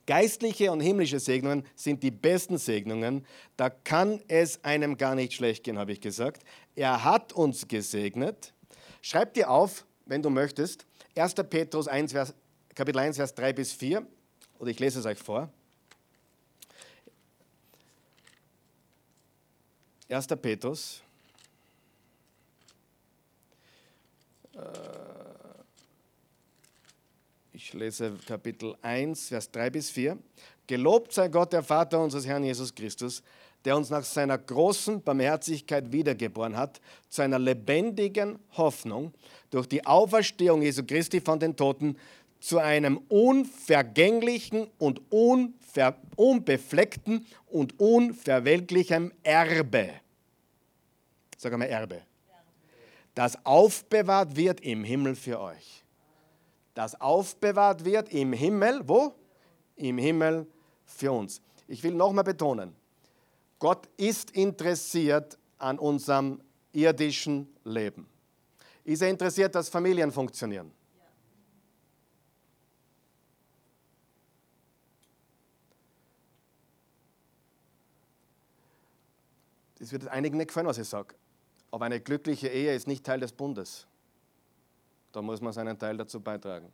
Geistliche und himmlische Segnungen sind die besten Segnungen. Da kann es einem gar nicht schlecht gehen, habe ich gesagt. Er hat uns gesegnet. Schreib dir auf, wenn du möchtest, 1. Petrus 1, Vers, Kapitel 1, Vers 3 bis 4. Oder ich lese es euch vor. 1. Petrus. Äh, ich lese Kapitel 1, Vers 3 bis 4. Gelobt sei Gott, der Vater unseres Herrn Jesus Christus, der uns nach seiner großen Barmherzigkeit wiedergeboren hat, zu einer lebendigen Hoffnung durch die Auferstehung Jesu Christi von den Toten, zu einem unvergänglichen und unver unbefleckten und unverwelklichen Erbe. Sag mal Erbe. Das aufbewahrt wird im Himmel für euch das aufbewahrt wird im Himmel. Wo? Im Himmel für uns. Ich will nochmal betonen, Gott ist interessiert an unserem irdischen Leben. Ist er interessiert, dass Familien funktionieren? Es wird einigen nicht gefallen, was ich sage. Aber eine glückliche Ehe ist nicht Teil des Bundes. Da muss man seinen Teil dazu beitragen.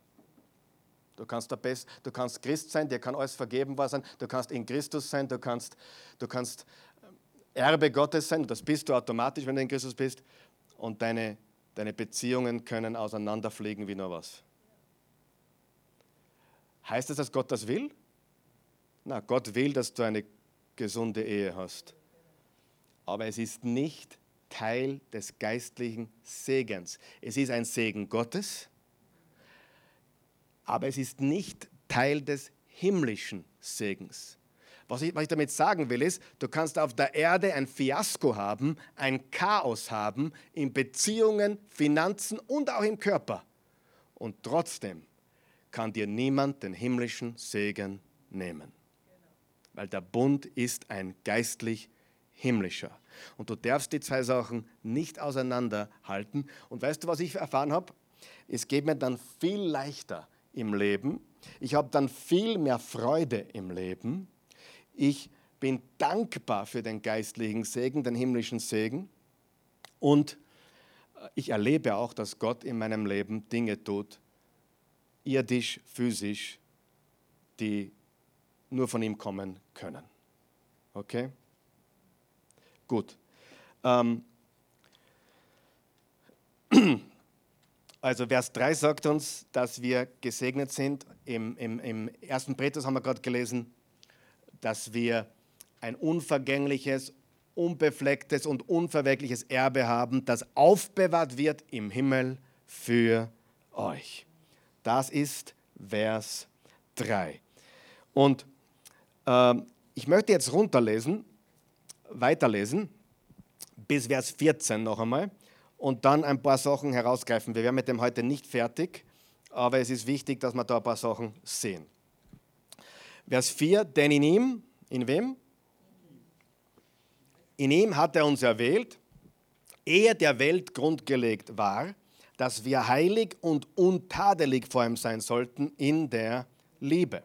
Du kannst, der Best, du kannst Christ sein, dir kann alles vergeben war sein, du kannst in Christus sein, du kannst, du kannst äh, Erbe Gottes sein, das bist du automatisch, wenn du in Christus bist, und deine, deine Beziehungen können auseinanderfliegen wie nur was. Heißt das, dass Gott das will? Na, Gott will, dass du eine gesunde Ehe hast. Aber es ist nicht Teil des geistlichen Segens. Es ist ein Segen Gottes, aber es ist nicht Teil des himmlischen Segens. Was ich, was ich, damit sagen will, ist, du kannst auf der Erde ein Fiasko haben, ein Chaos haben in Beziehungen, Finanzen und auch im Körper. Und trotzdem kann dir niemand den himmlischen Segen nehmen. Weil der Bund ist ein geistlich himmlischer. Und du darfst die zwei Sachen nicht auseinanderhalten. Und weißt du, was ich erfahren habe? Es geht mir dann viel leichter im Leben. Ich habe dann viel mehr Freude im Leben. Ich bin dankbar für den geistlichen Segen, den himmlischen Segen. Und ich erlebe auch, dass Gott in meinem Leben Dinge tut, irdisch, physisch, die nur von ihm kommen können. Okay? Gut. Ähm, also Vers 3 sagt uns, dass wir gesegnet sind. Im, im, im 1. Petrus haben wir gerade gelesen, dass wir ein unvergängliches, unbeflecktes und unverwelkliches Erbe haben, das aufbewahrt wird im Himmel für euch. Das ist Vers 3. Und äh, ich möchte jetzt runterlesen weiterlesen, bis Vers 14 noch einmal und dann ein paar Sachen herausgreifen. Wir werden mit dem heute nicht fertig, aber es ist wichtig, dass wir da ein paar Sachen sehen. Vers 4, denn in ihm, in wem? In ihm hat er uns erwählt, ehe der Welt grundgelegt war, dass wir heilig und untadelig vor ihm sein sollten in der Liebe.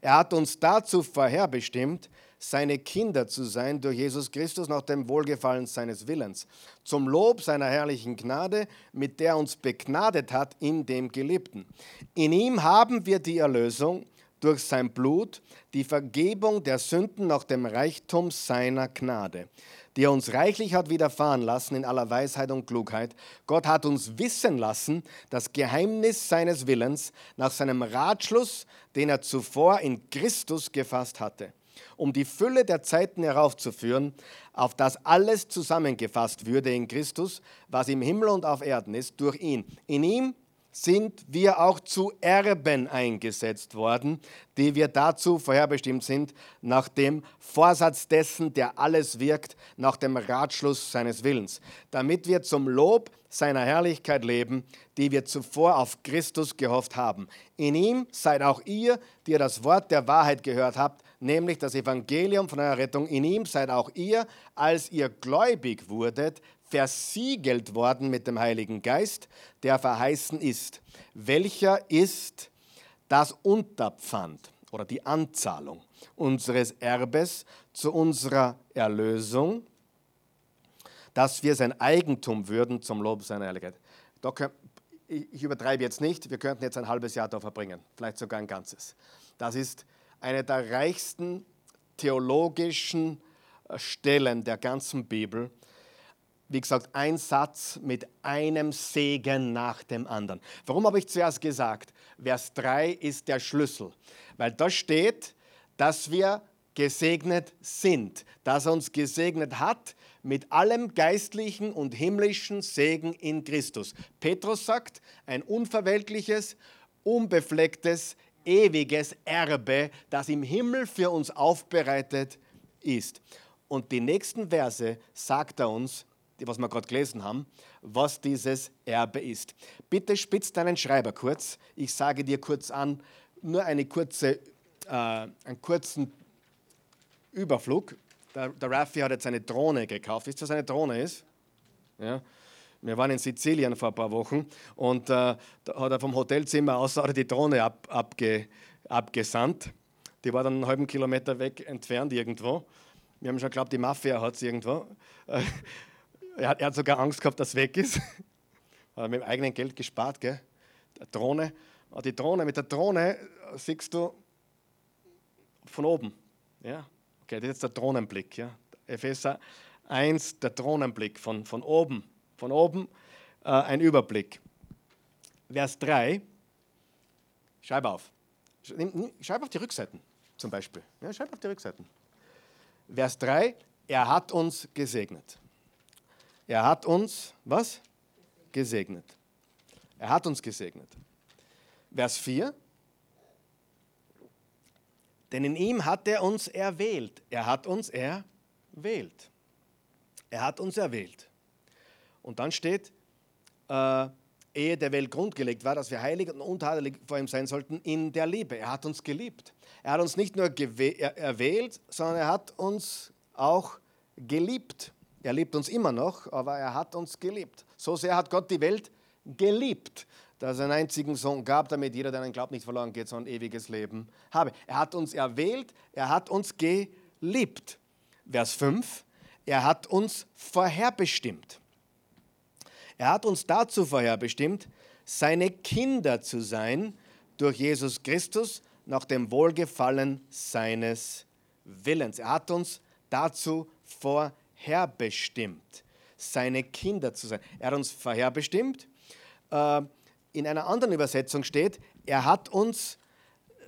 Er hat uns dazu vorherbestimmt, seine Kinder zu sein durch Jesus Christus nach dem Wohlgefallen seines Willens, zum Lob seiner herrlichen Gnade, mit der er uns begnadet hat in dem Geliebten. In ihm haben wir die Erlösung durch sein Blut, die Vergebung der Sünden nach dem Reichtum seiner Gnade, die er uns reichlich hat widerfahren lassen in aller Weisheit und Klugheit. Gott hat uns wissen lassen, das Geheimnis seines Willens nach seinem Ratschluss, den er zuvor in Christus gefasst hatte, um die Fülle der Zeiten heraufzuführen, auf das alles zusammengefasst würde in Christus, was im Himmel und auf Erden ist, durch ihn. In ihm sind wir auch zu Erben eingesetzt worden, die wir dazu vorherbestimmt sind, nach dem Vorsatz dessen, der alles wirkt, nach dem Ratschluss seines Willens, damit wir zum Lob seiner Herrlichkeit leben, die wir zuvor auf Christus gehofft haben. In ihm seid auch ihr, die ihr das Wort der Wahrheit gehört habt, nämlich das Evangelium von eurer Rettung. In ihm seid auch ihr, als ihr gläubig wurdet, versiegelt worden mit dem Heiligen Geist, der verheißen ist. Welcher ist das Unterpfand oder die Anzahlung unseres Erbes zu unserer Erlösung, dass wir sein Eigentum würden zum Lob seiner Herrlichkeit. ich übertreibe jetzt nicht, wir könnten jetzt ein halbes Jahr da verbringen, vielleicht sogar ein ganzes. Das ist eine der reichsten theologischen äh, Stellen der ganzen Bibel wie gesagt, ein Satz mit einem Segen nach dem anderen. Warum habe ich zuerst gesagt, Vers 3 ist der Schlüssel? Weil da steht, dass wir gesegnet sind, dass er uns gesegnet hat mit allem geistlichen und himmlischen Segen in Christus. Petrus sagt, ein unverweltliches, unbeflecktes, ewiges Erbe, das im Himmel für uns aufbereitet ist. Und die nächsten Verse sagt er uns, was wir gerade gelesen haben, was dieses Erbe ist. Bitte spitz deinen Schreiber kurz. Ich sage dir kurz an, nur eine kurze, äh, einen kurzen Überflug. Der, der Raffi hat jetzt eine Drohne gekauft. Wisst ihr, was eine Drohne ist? Ja. Wir waren in Sizilien vor ein paar Wochen und äh, da hat er vom Hotelzimmer aus die Drohne ab, abge, abgesandt. Die war dann einen halben Kilometer weg entfernt irgendwo. Wir haben schon geglaubt, die Mafia hat es irgendwo. Er hat, er hat sogar Angst gehabt, dass es weg ist. Hat mit dem eigenen Geld gespart, gell? Die Drohne. Die Drohne, mit der Drohne siehst du von oben. Ja? Okay, das ist jetzt der Drohnenblick. Ja? Epheser 1, der Drohnenblick von, von oben. Von oben äh, ein Überblick. Vers 3, schreib auf. Schreib auf die Rückseiten zum Beispiel. Ja, schreib auf die Rückseiten. Vers 3, er hat uns gesegnet. Er hat uns, was? Gesegnet. Er hat uns gesegnet. Vers 4. Denn in ihm hat er uns erwählt. Er hat uns erwählt. Er hat uns erwählt. Und dann steht, äh, ehe der Welt grundgelegt war, dass wir heilig und untadelig vor ihm sein sollten in der Liebe. Er hat uns geliebt. Er hat uns nicht nur erwählt, sondern er hat uns auch geliebt. Er liebt uns immer noch, aber er hat uns geliebt. So sehr hat Gott die Welt geliebt, dass er einen einzigen Sohn gab, damit jeder, der an Glaubt nicht verloren geht, sondern ewiges Leben habe. Er hat uns erwählt, er hat uns geliebt. Vers 5, er hat uns vorherbestimmt. Er hat uns dazu vorherbestimmt, seine Kinder zu sein durch Jesus Christus nach dem Wohlgefallen seines Willens. Er hat uns dazu vorherbestimmt vorherbestimmt, seine Kinder zu sein. Er hat uns vorherbestimmt. Äh, in einer anderen Übersetzung steht, er hat uns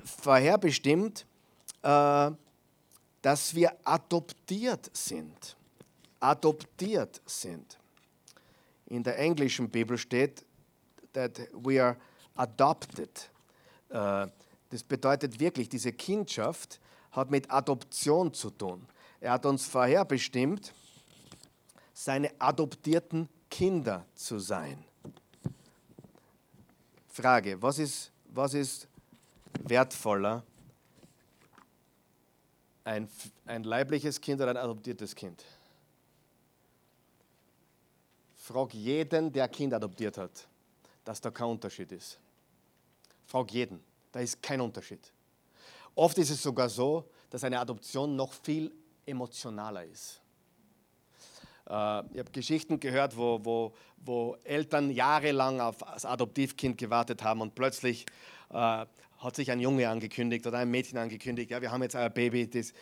vorherbestimmt, äh, dass wir adoptiert sind. Adoptiert sind. In der englischen Bibel steht, that we are adopted. Äh, das bedeutet wirklich, diese Kindschaft hat mit Adoption zu tun. Er hat uns vorherbestimmt, seine adoptierten Kinder zu sein. Frage, was ist, was ist wertvoller? Ein, ein leibliches Kind oder ein adoptiertes Kind? Frag jeden, der ein Kind adoptiert hat, dass da kein Unterschied ist. Frag jeden, da ist kein Unterschied. Oft ist es sogar so, dass eine Adoption noch viel emotionaler ist. Äh, ich habe Geschichten gehört, wo, wo, wo Eltern jahrelang auf das Adoptivkind gewartet haben und plötzlich äh, hat sich ein Junge angekündigt oder ein Mädchen angekündigt, ja, wir haben jetzt ein Baby das,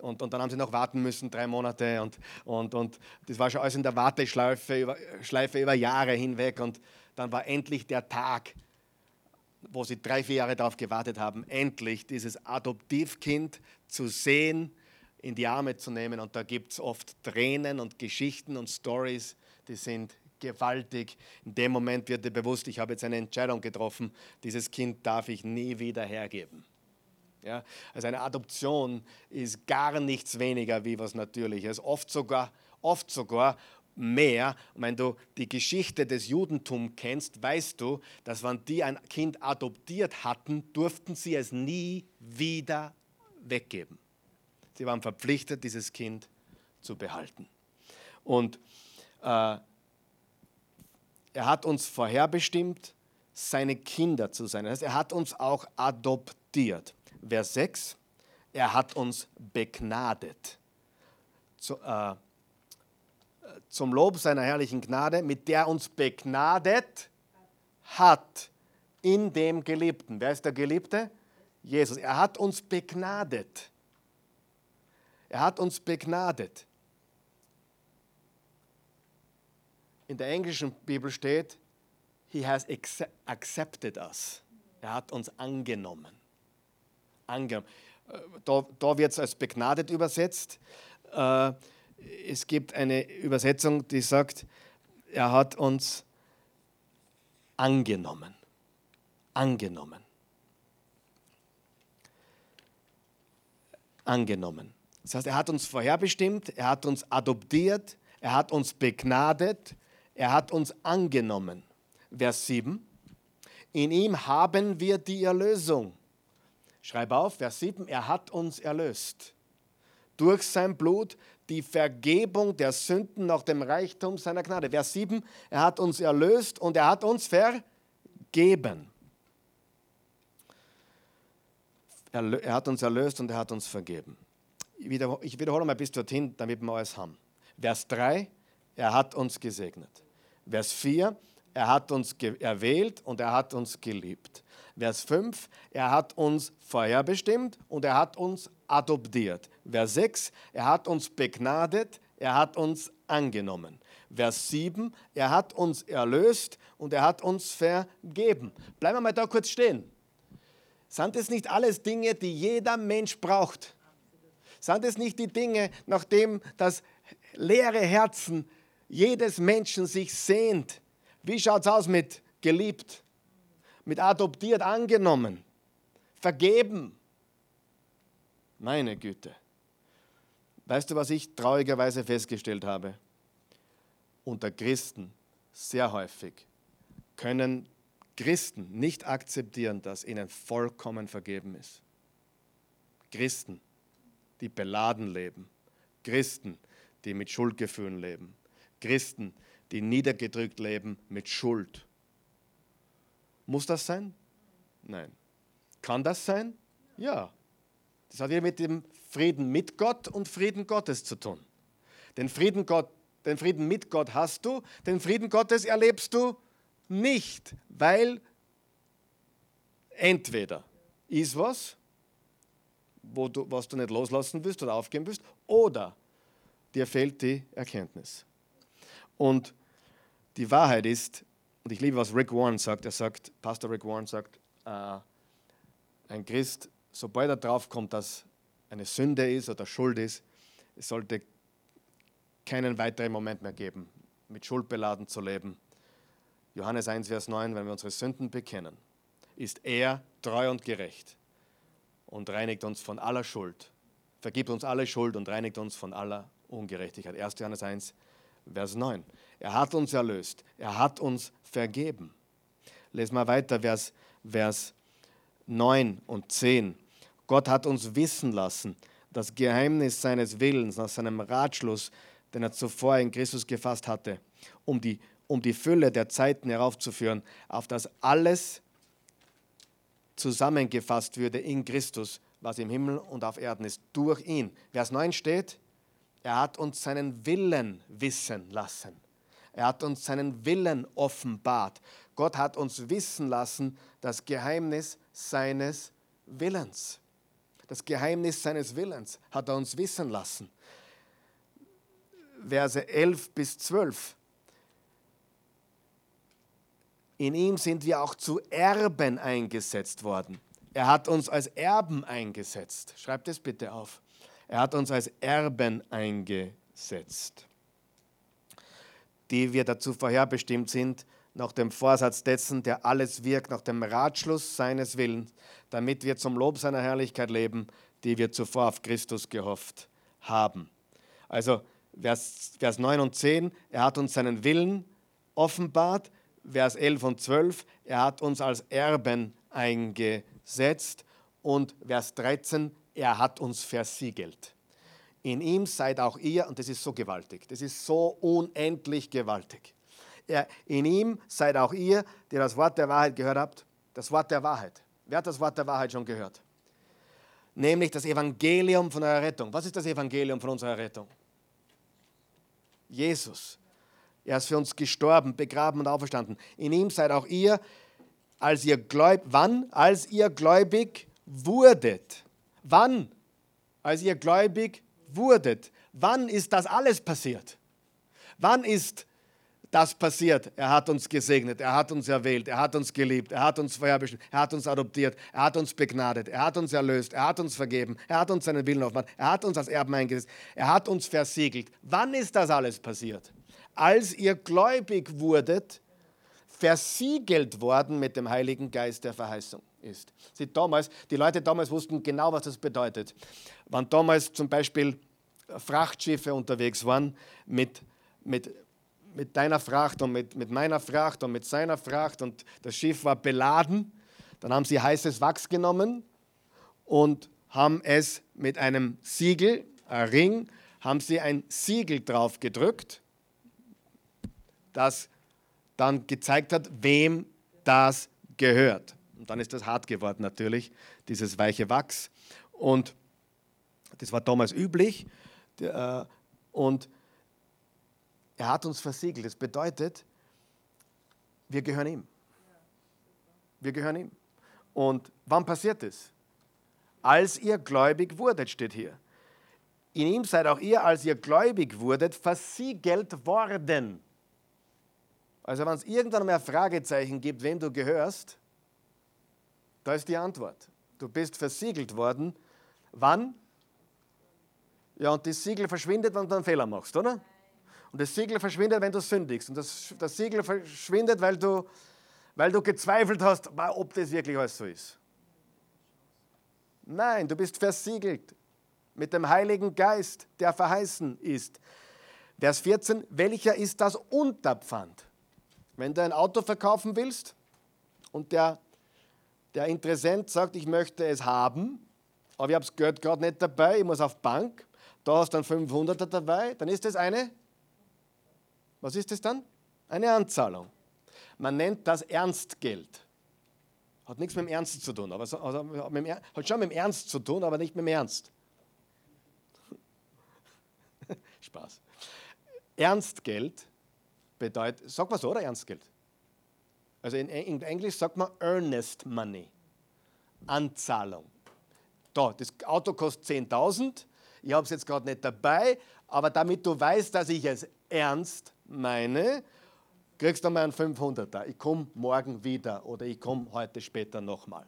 und, und dann haben sie noch warten müssen, drei Monate und, und, und das war schon alles in der Warteschleife über, Schleife über Jahre hinweg und dann war endlich der Tag, wo sie drei, vier Jahre darauf gewartet haben, endlich dieses Adoptivkind zu sehen, in die Arme zu nehmen und da gibt es oft Tränen und Geschichten und Stories, die sind gewaltig. In dem Moment wird dir bewusst, ich habe jetzt eine Entscheidung getroffen, dieses Kind darf ich nie wieder hergeben. Ja, also eine Adoption ist gar nichts weniger wie was Natürliches, oft sogar, oft sogar mehr. Und wenn du die Geschichte des Judentums kennst, weißt du, dass wenn die ein Kind adoptiert hatten, durften sie es nie wieder weggeben. Sie waren verpflichtet, dieses Kind zu behalten. Und äh, er hat uns vorherbestimmt, seine Kinder zu sein. Das heißt, er hat uns auch adoptiert. Vers 6, er hat uns begnadet. Zu, äh, zum Lob seiner herrlichen Gnade, mit der er uns begnadet hat in dem Geliebten. Wer ist der Geliebte? Jesus. Er hat uns begnadet. Er hat uns begnadet. in der englischen Bibel steht, He has accepted us. Er hat uns angenommen. angenommen. Äh, da, da wird es als begnadet übersetzt. Äh, es gibt eine Übersetzung, die sagt, er hat uns angenommen. Angenommen. Angenommen. Das heißt, er hat uns vorherbestimmt, er hat uns adoptiert, er hat uns begnadet, er hat uns angenommen. Vers 7. In ihm haben wir die Erlösung. Schreib auf, Vers 7. Er hat uns erlöst. Durch sein Blut die Vergebung der Sünden nach dem Reichtum seiner Gnade. Vers 7. Er hat uns erlöst und er hat uns vergeben. Er hat uns erlöst und er hat uns vergeben. Ich wiederhole mal bis dorthin, damit wir alles haben. Vers 3, er hat uns gesegnet. Vers 4, er hat uns erwählt und er hat uns geliebt. Vers 5, er hat uns vorherbestimmt und er hat uns adoptiert. Vers 6, er hat uns begnadet, er hat uns angenommen. Vers 7, er hat uns erlöst und er hat uns vergeben. Bleiben wir mal da kurz stehen. Sind es nicht alles Dinge, die jeder Mensch braucht? Sind es nicht die Dinge, nachdem das leere Herzen jedes Menschen sich sehnt. Wie schaut es aus mit geliebt, mit adoptiert, angenommen, vergeben? Meine Güte. Weißt du, was ich traurigerweise festgestellt habe? Unter Christen sehr häufig können Christen nicht akzeptieren, dass ihnen vollkommen vergeben ist. Christen, die beladen leben. Christen, die mit Schuldgefühlen leben. Christen, die niedergedrückt leben mit Schuld. Muss das sein? Nein. Kann das sein? Ja. Das hat ja mit dem Frieden mit Gott und Frieden Gottes zu tun. Den Frieden, Gott, den Frieden mit Gott hast du, den Frieden Gottes erlebst du nicht, weil entweder ist was, wo du, was du nicht loslassen willst oder aufgeben willst, oder dir fehlt die Erkenntnis. Und die Wahrheit ist, und ich liebe, was Rick Warren sagt, er sagt, Pastor Rick Warren sagt, äh, ein Christ, sobald er drauf kommt, dass eine Sünde ist oder Schuld ist, es sollte keinen weiteren Moment mehr geben, mit Schuld beladen zu leben. Johannes 1, Vers 9, wenn wir unsere Sünden bekennen, ist er treu und gerecht und reinigt uns von aller Schuld, vergibt uns alle Schuld und reinigt uns von aller Ungerechtigkeit. 1. Johannes 1, Vers 9. Er hat uns erlöst. Er hat uns vergeben. Lesen wir weiter, Vers, Vers 9 und 10. Gott hat uns wissen lassen, das Geheimnis seines Willens nach seinem Ratschluss, den er zuvor in Christus gefasst hatte, um die, um die Fülle der Zeiten heraufzuführen, auf das alles zusammengefasst würde in Christus, was im Himmel und auf Erden ist, durch ihn. Vers 9 steht, er hat uns seinen Willen wissen lassen. Er hat uns seinen Willen offenbart. Gott hat uns wissen lassen das Geheimnis seines Willens. Das Geheimnis seines Willens hat er uns wissen lassen. Verse 11 bis 12. In ihm sind wir auch zu Erben eingesetzt worden. Er hat uns als Erben eingesetzt. Schreibt es bitte auf. Er hat uns als Erben eingesetzt, die wir dazu vorherbestimmt sind, nach dem Vorsatz dessen, der alles wirkt, nach dem Ratschluss seines Willens, damit wir zum Lob seiner Herrlichkeit leben, die wir zuvor auf Christus gehofft haben. Also Vers, Vers 9 und 10, er hat uns seinen Willen offenbart. Vers 11 und 12, er hat uns als Erben eingesetzt. Und Vers 13, er hat uns versiegelt. In ihm seid auch ihr, und das ist so gewaltig, das ist so unendlich gewaltig. Er, in ihm seid auch ihr, die das Wort der Wahrheit gehört habt, das Wort der Wahrheit. Wer hat das Wort der Wahrheit schon gehört? Nämlich das Evangelium von eurer Rettung. Was ist das Evangelium von unserer Rettung? Jesus. Er ist für uns gestorben, begraben und auferstanden. In ihm seid auch ihr, als ihr gläubig, wann? Als ihr gläubig wurdet. Wann? Als ihr gläubig wurdet. Wann ist das alles passiert? Wann ist das passiert? Er hat uns gesegnet, er hat uns erwählt, er hat uns geliebt, er hat uns vorherbestimmt, er hat uns adoptiert, er hat uns begnadet, er hat uns erlöst, er hat uns vergeben, er hat uns seinen Willen aufgemacht, er hat uns als Erben eingesetzt, er hat uns versiegelt. Wann ist das alles passiert? Als ihr gläubig wurdet, versiegelt worden mit dem Heiligen Geist der Verheißung ist. Sie damals, die Leute damals wussten genau, was das bedeutet. Wenn damals zum Beispiel Frachtschiffe unterwegs waren mit, mit, mit deiner Fracht und mit, mit meiner Fracht und mit seiner Fracht und das Schiff war beladen, dann haben sie heißes Wachs genommen und haben es mit einem Siegel, ein Ring, haben sie ein Siegel drauf gedrückt, das dann gezeigt hat, wem das gehört. Und dann ist das hart geworden natürlich, dieses weiche Wachs. Und das war damals üblich. Äh, und er hat uns versiegelt. Das bedeutet, wir gehören ihm. Wir gehören ihm. Und wann passiert das? Als ihr gläubig wurdet, steht hier. In ihm seid auch ihr, als ihr gläubig wurdet, versiegelt worden. Also wenn es irgendwann ein Fragezeichen gibt, wem du gehörst, da ist die Antwort. Du bist versiegelt worden. Wann? Ja, und das Siegel verschwindet, wenn du einen Fehler machst, oder? Und das Siegel verschwindet, wenn du sündigst. Und das, das Siegel verschwindet, weil du, weil du gezweifelt hast, ob das wirklich alles so ist. Nein, du bist versiegelt mit dem Heiligen Geist, der verheißen ist. Vers 14, welcher ist das Unterpfand? Wenn du ein Auto verkaufen willst und der, der Interessent sagt, ich möchte es haben, aber ich habe das Geld gerade nicht dabei, ich muss auf Bank, da hast du dann 500er dabei, dann ist das eine, was ist das dann? Eine Anzahlung. Man nennt das Ernstgeld. Hat nichts mit dem Ernst zu tun, aber also mit dem, hat schon mit dem Ernst zu tun, aber nicht mit dem Ernst. Spaß. Ernstgeld bedeutet, sag mal so, oder Ernstgeld? Also in, in Englisch sagt man Earnest Money, Anzahlung. Da, das Auto kostet 10.000, ich habe es jetzt gerade nicht dabei, aber damit du weißt, dass ich es ernst meine, kriegst du mal einen 500er. Ich komme morgen wieder oder ich komme heute später nochmal.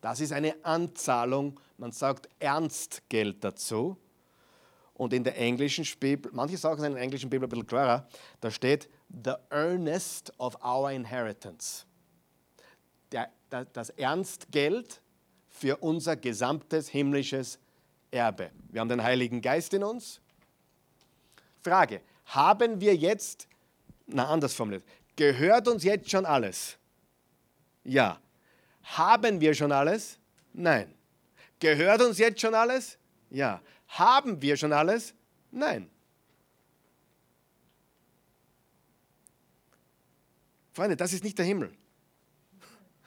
Das ist eine Anzahlung, man sagt Ernstgeld dazu. Und in der englischen Bibel, manche sagen es in der englischen Bibel ein bisschen klarer, da steht the earnest of our inheritance. Der, das Ernstgeld für unser gesamtes himmlisches Erbe. Wir haben den Heiligen Geist in uns. Frage, haben wir jetzt, na anders formuliert, gehört uns jetzt schon alles? Ja. Haben wir schon alles? Nein. Gehört uns jetzt schon alles? Ja. Haben wir schon alles? Nein. Freunde, das ist nicht der Himmel.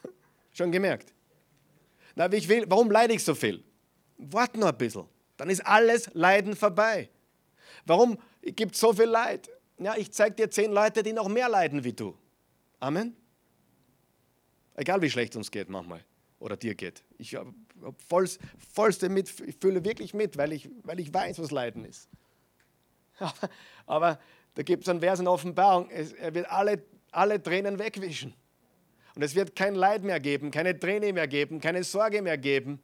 Schon gemerkt? Na, ich will, warum leide ich so viel? Wart nur ein bisschen. Dann ist alles Leiden vorbei. Warum gibt es so viel Leid? ja, ich zeige dir zehn Leute, die noch mehr leiden wie du. Amen. Egal wie schlecht uns geht manchmal oder dir geht. Ich habe volls, vollste mit, ich fühle wirklich mit, weil ich, weil ich weiß, was Leiden ist. Aber, aber da gibt es einen Vers in Offenbarung, es, er wird alle, alle Tränen wegwischen. Und es wird kein Leid mehr geben, keine Träne mehr geben, keine Sorge mehr geben,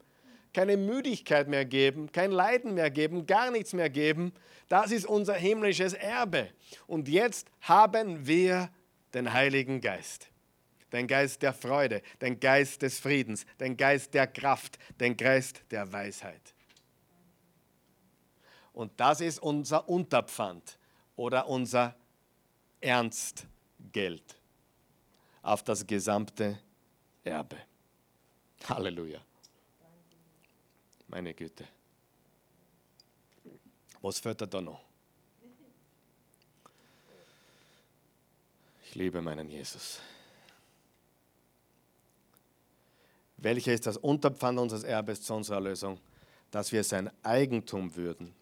keine Müdigkeit mehr geben, kein Leiden mehr geben, gar nichts mehr geben. Das ist unser himmlisches Erbe. Und jetzt haben wir den Heiligen Geist. Den Geist der Freude, den Geist des Friedens, den Geist der Kraft, den Geist der Weisheit. Und das ist unser Unterpfand oder unser Ernstgeld auf das gesamte Erbe. Halleluja. Meine Güte. Was fällt da noch? Ich liebe meinen Jesus. Welcher ist das Unterpfand unseres Erbes zu unserer Erlösung? Dass wir sein Eigentum würden.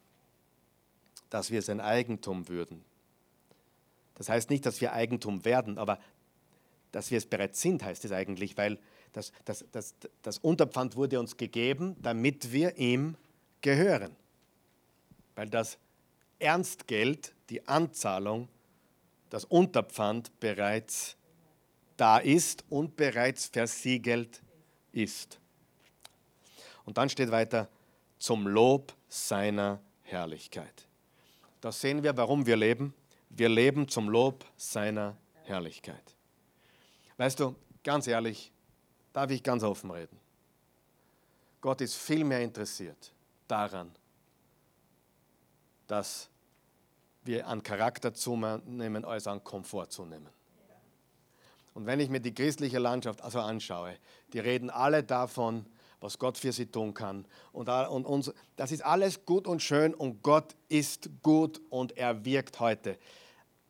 Dass wir sein Eigentum würden. Das heißt nicht, dass wir Eigentum werden, aber dass wir es bereits sind, heißt es eigentlich, weil das, das, das, das Unterpfand wurde uns gegeben, damit wir ihm gehören. Weil das Ernstgeld, die Anzahlung, das Unterpfand bereits da ist und bereits versiegelt ist. Und dann steht weiter, zum Lob seiner Herrlichkeit. Da sehen wir, warum wir leben. Wir leben zum Lob seiner Herrlichkeit. Weißt du, ganz ehrlich, darf ich ganz offen reden. Gott ist viel mehr interessiert daran, dass wir an Charakter zunehmen, als an Komfort zunehmen. Und wenn ich mir die christliche Landschaft also anschaue, die reden alle davon, was Gott für sie tun kann. Und, und, und das ist alles gut und schön und Gott ist gut und er wirkt heute.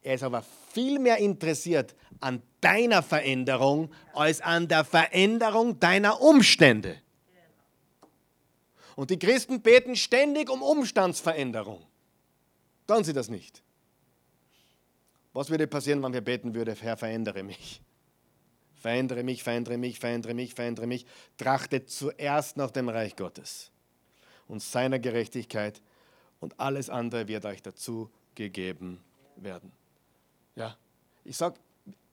Er ist aber viel mehr interessiert an deiner Veränderung als an der Veränderung deiner Umstände. Und die Christen beten ständig um Umstandsveränderung. Tun sie das nicht? Was würde passieren, wenn wir beten würden, Herr, verändere mich? Verändere mich, verändere mich, verändere mich, verändere mich. Trachtet zuerst nach dem Reich Gottes und seiner Gerechtigkeit und alles andere wird euch dazu gegeben werden. Ja, ich sage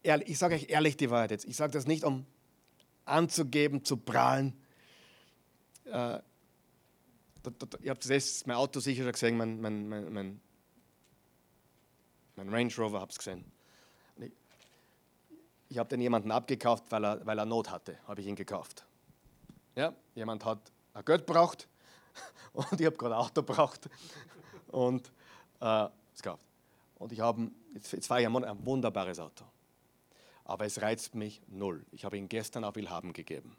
ich sag euch ehrlich die Wahrheit jetzt. Ich sage das nicht, um anzugeben, zu prahlen. Äh, ihr habt das mein Auto sicher schon gesehen, mein, mein, mein, mein, Range Rover habt ihr gesehen. Ich, habe den jemanden abgekauft, weil er, weil er Not hatte, habe ich ihn gekauft. Ja, jemand hat ein Geld braucht und ich habe gerade ein Auto braucht und äh, es gekauft. Und ich habe, jetzt, jetzt fahre ich ein, ein wunderbares Auto. Aber es reizt mich null. Ich habe ihn gestern auf Willhaben gegeben.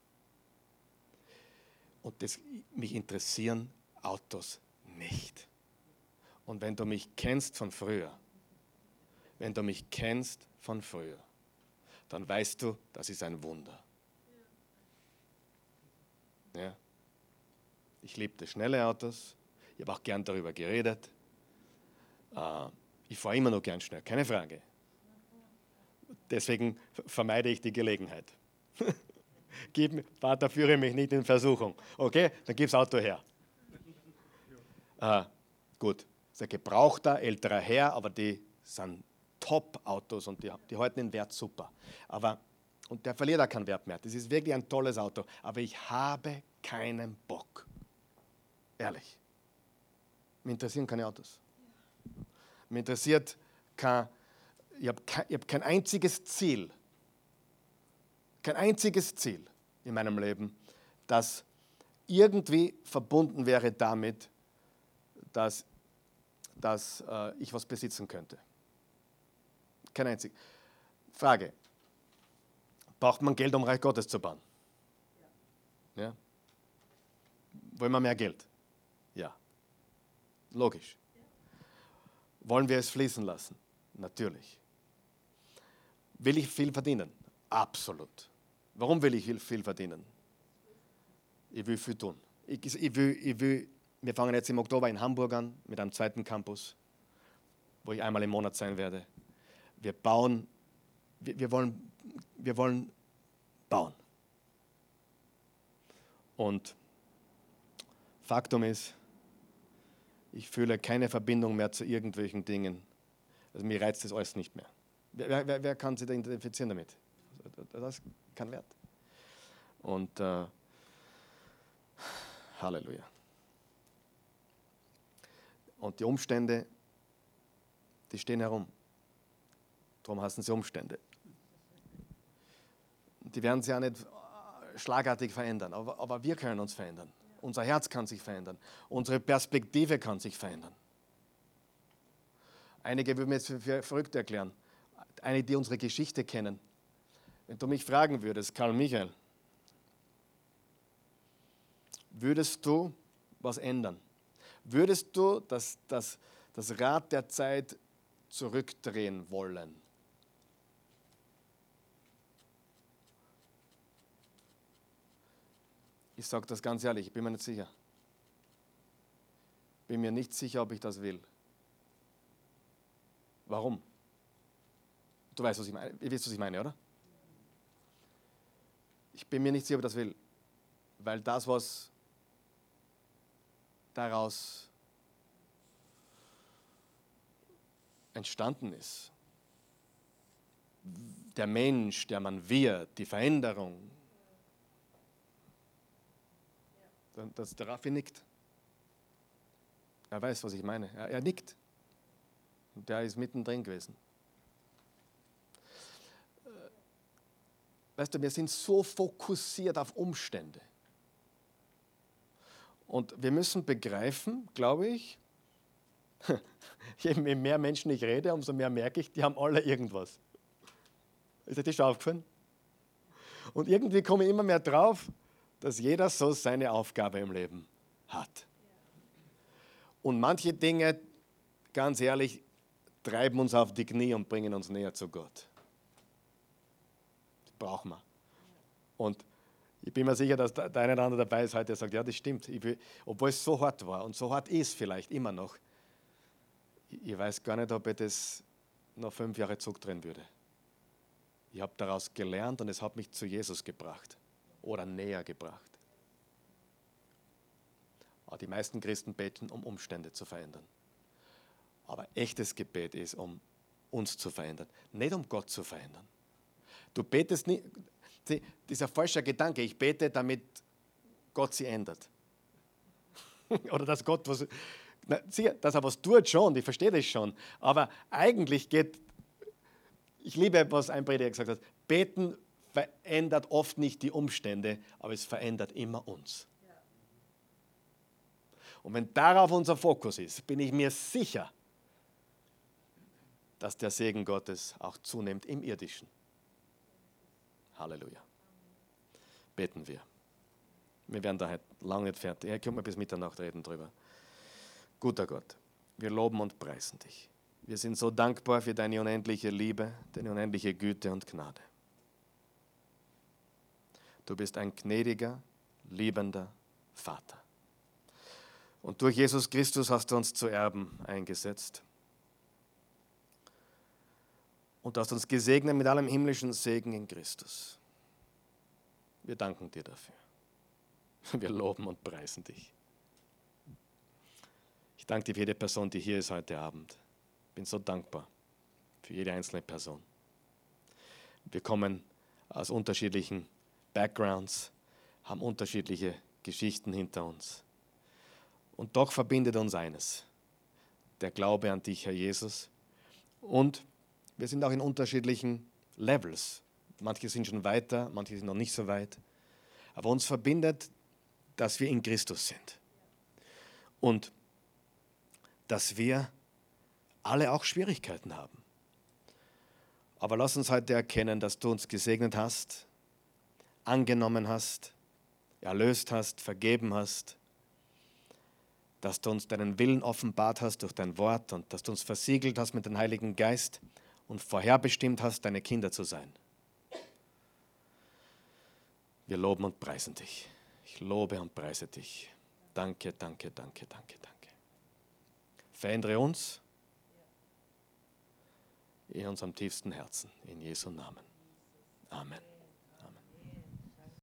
Und das, mich interessieren Autos nicht. Und wenn du mich kennst von früher, wenn du mich kennst von früher, dann weißt du, das ist ein Wunder. Ja. Ich liebte schnelle Autos. Ich habe auch gern darüber geredet. Äh, ich fahre immer noch gern schnell, keine Frage. Deswegen vermeide ich die Gelegenheit. Gib, Vater, führe mich nicht in Versuchung. Okay, dann gib das Auto her. Äh, gut, das ist ein gebrauchter, älterer Herr, aber die sind Top-Autos und die, die halten den Wert super. Aber, und der verliert auch keinen Wert mehr. Das ist wirklich ein tolles Auto. Aber ich habe keinen Bock. Ehrlich. Mich interessieren keine Autos. Mich interessiert kein, ich habe kein, hab kein einziges Ziel, kein einziges Ziel in meinem Leben, das irgendwie verbunden wäre damit, dass, dass äh, ich was besitzen könnte. Kein einzig. Frage: Braucht man Geld, um Reich Gottes zu bauen? Ja. ja? Wollen wir mehr Geld? Ja. Logisch. Wollen wir es fließen lassen? Natürlich. Will ich viel verdienen? Absolut. Warum will ich viel verdienen? Ich will viel tun. Ich, ich will, ich will, wir fangen jetzt im Oktober in Hamburg an mit einem zweiten Campus, wo ich einmal im Monat sein werde. Wir bauen, wir, wir, wollen, wir wollen bauen. Und Faktum ist, ich fühle keine Verbindung mehr zu irgendwelchen Dingen. Also mir reizt das alles nicht mehr. Wer, wer, wer kann sich da identifizieren damit? Das kein Wert. Und äh, Halleluja. Und die Umstände, die stehen herum. Darum heißen sie Umstände. Die werden sich ja nicht schlagartig verändern, aber, aber wir können uns verändern. Unser Herz kann sich verändern. Unsere Perspektive kann sich verändern. Einige würden mir jetzt für verrückt erklären. Einige, die unsere Geschichte kennen. Wenn du mich fragen würdest, Karl Michael, würdest du was ändern? Würdest du das, das, das Rad der Zeit zurückdrehen wollen? Ich sage das ganz ehrlich, ich bin mir nicht sicher. Bin mir nicht sicher, ob ich das will. Warum? Du weißt, was ich meine. Ihr wisst, was ich meine, oder? Ich bin mir nicht sicher, ob ich das will. Weil das, was daraus entstanden ist, der Mensch, der man wird, die Veränderung, dass der Raffi nickt. Er weiß, was ich meine. Er, er nickt. Und der ist mittendrin gewesen. Äh, weißt du, wir sind so fokussiert auf Umstände. Und wir müssen begreifen, glaube ich, je mehr Menschen ich rede, umso mehr merke ich, die haben alle irgendwas. Ist euch das schon aufgefallen? Und irgendwie komme ich immer mehr drauf, dass jeder so seine Aufgabe im Leben hat. Und manche Dinge, ganz ehrlich, treiben uns auf die Knie und bringen uns näher zu Gott. Das brauchen wir. Und ich bin mir sicher, dass der eine oder andere dabei ist heute, der sagt, ja, das stimmt. Will, obwohl es so hart war und so hart ist vielleicht immer noch. Ich weiß gar nicht, ob ich das noch fünf Jahre zurückdrehen würde. Ich habe daraus gelernt und es hat mich zu Jesus gebracht oder näher gebracht. Aber die meisten Christen beten, um Umstände zu verändern. Aber echtes Gebet ist, um uns zu verändern, nicht um Gott zu verändern. Du betest nicht, dieser falsche Gedanke, ich bete, damit Gott sie ändert. Oder dass Gott was. Na, sicher, dass er was tut schon, ich verstehe das schon. Aber eigentlich geht, ich liebe, was ein Prediger gesagt hat, beten verändert oft nicht die Umstände, aber es verändert immer uns. Und wenn darauf unser Fokus ist, bin ich mir sicher, dass der Segen Gottes auch zunimmt im irdischen. Halleluja. Beten wir. Wir werden da heute lange nicht fertig. Ich können wir bis Mitternacht reden drüber. Guter Gott, wir loben und preisen dich. Wir sind so dankbar für deine unendliche Liebe, deine unendliche Güte und Gnade. Du bist ein gnädiger, liebender Vater. Und durch Jesus Christus hast du uns zu Erben eingesetzt. Und hast uns gesegnet mit allem himmlischen Segen in Christus. Wir danken dir dafür. Wir loben und preisen dich. Ich danke dir für jede Person, die hier ist heute Abend. Ich bin so dankbar für jede einzelne Person. Wir kommen aus unterschiedlichen Backgrounds, haben unterschiedliche Geschichten hinter uns. Und doch verbindet uns eines, der Glaube an dich, Herr Jesus. Und wir sind auch in unterschiedlichen Levels. Manche sind schon weiter, manche sind noch nicht so weit. Aber uns verbindet, dass wir in Christus sind. Und dass wir alle auch Schwierigkeiten haben. Aber lass uns heute erkennen, dass du uns gesegnet hast, angenommen hast, erlöst hast, vergeben hast, dass du uns deinen Willen offenbart hast durch dein Wort und dass du uns versiegelt hast mit dem Heiligen Geist und vorherbestimmt hast, deine Kinder zu sein. Wir loben und preisen dich. Ich lobe und preise dich. Danke, danke, danke, danke, danke. Verändere uns, in unserem tiefsten Herzen. In Jesu Namen. Amen.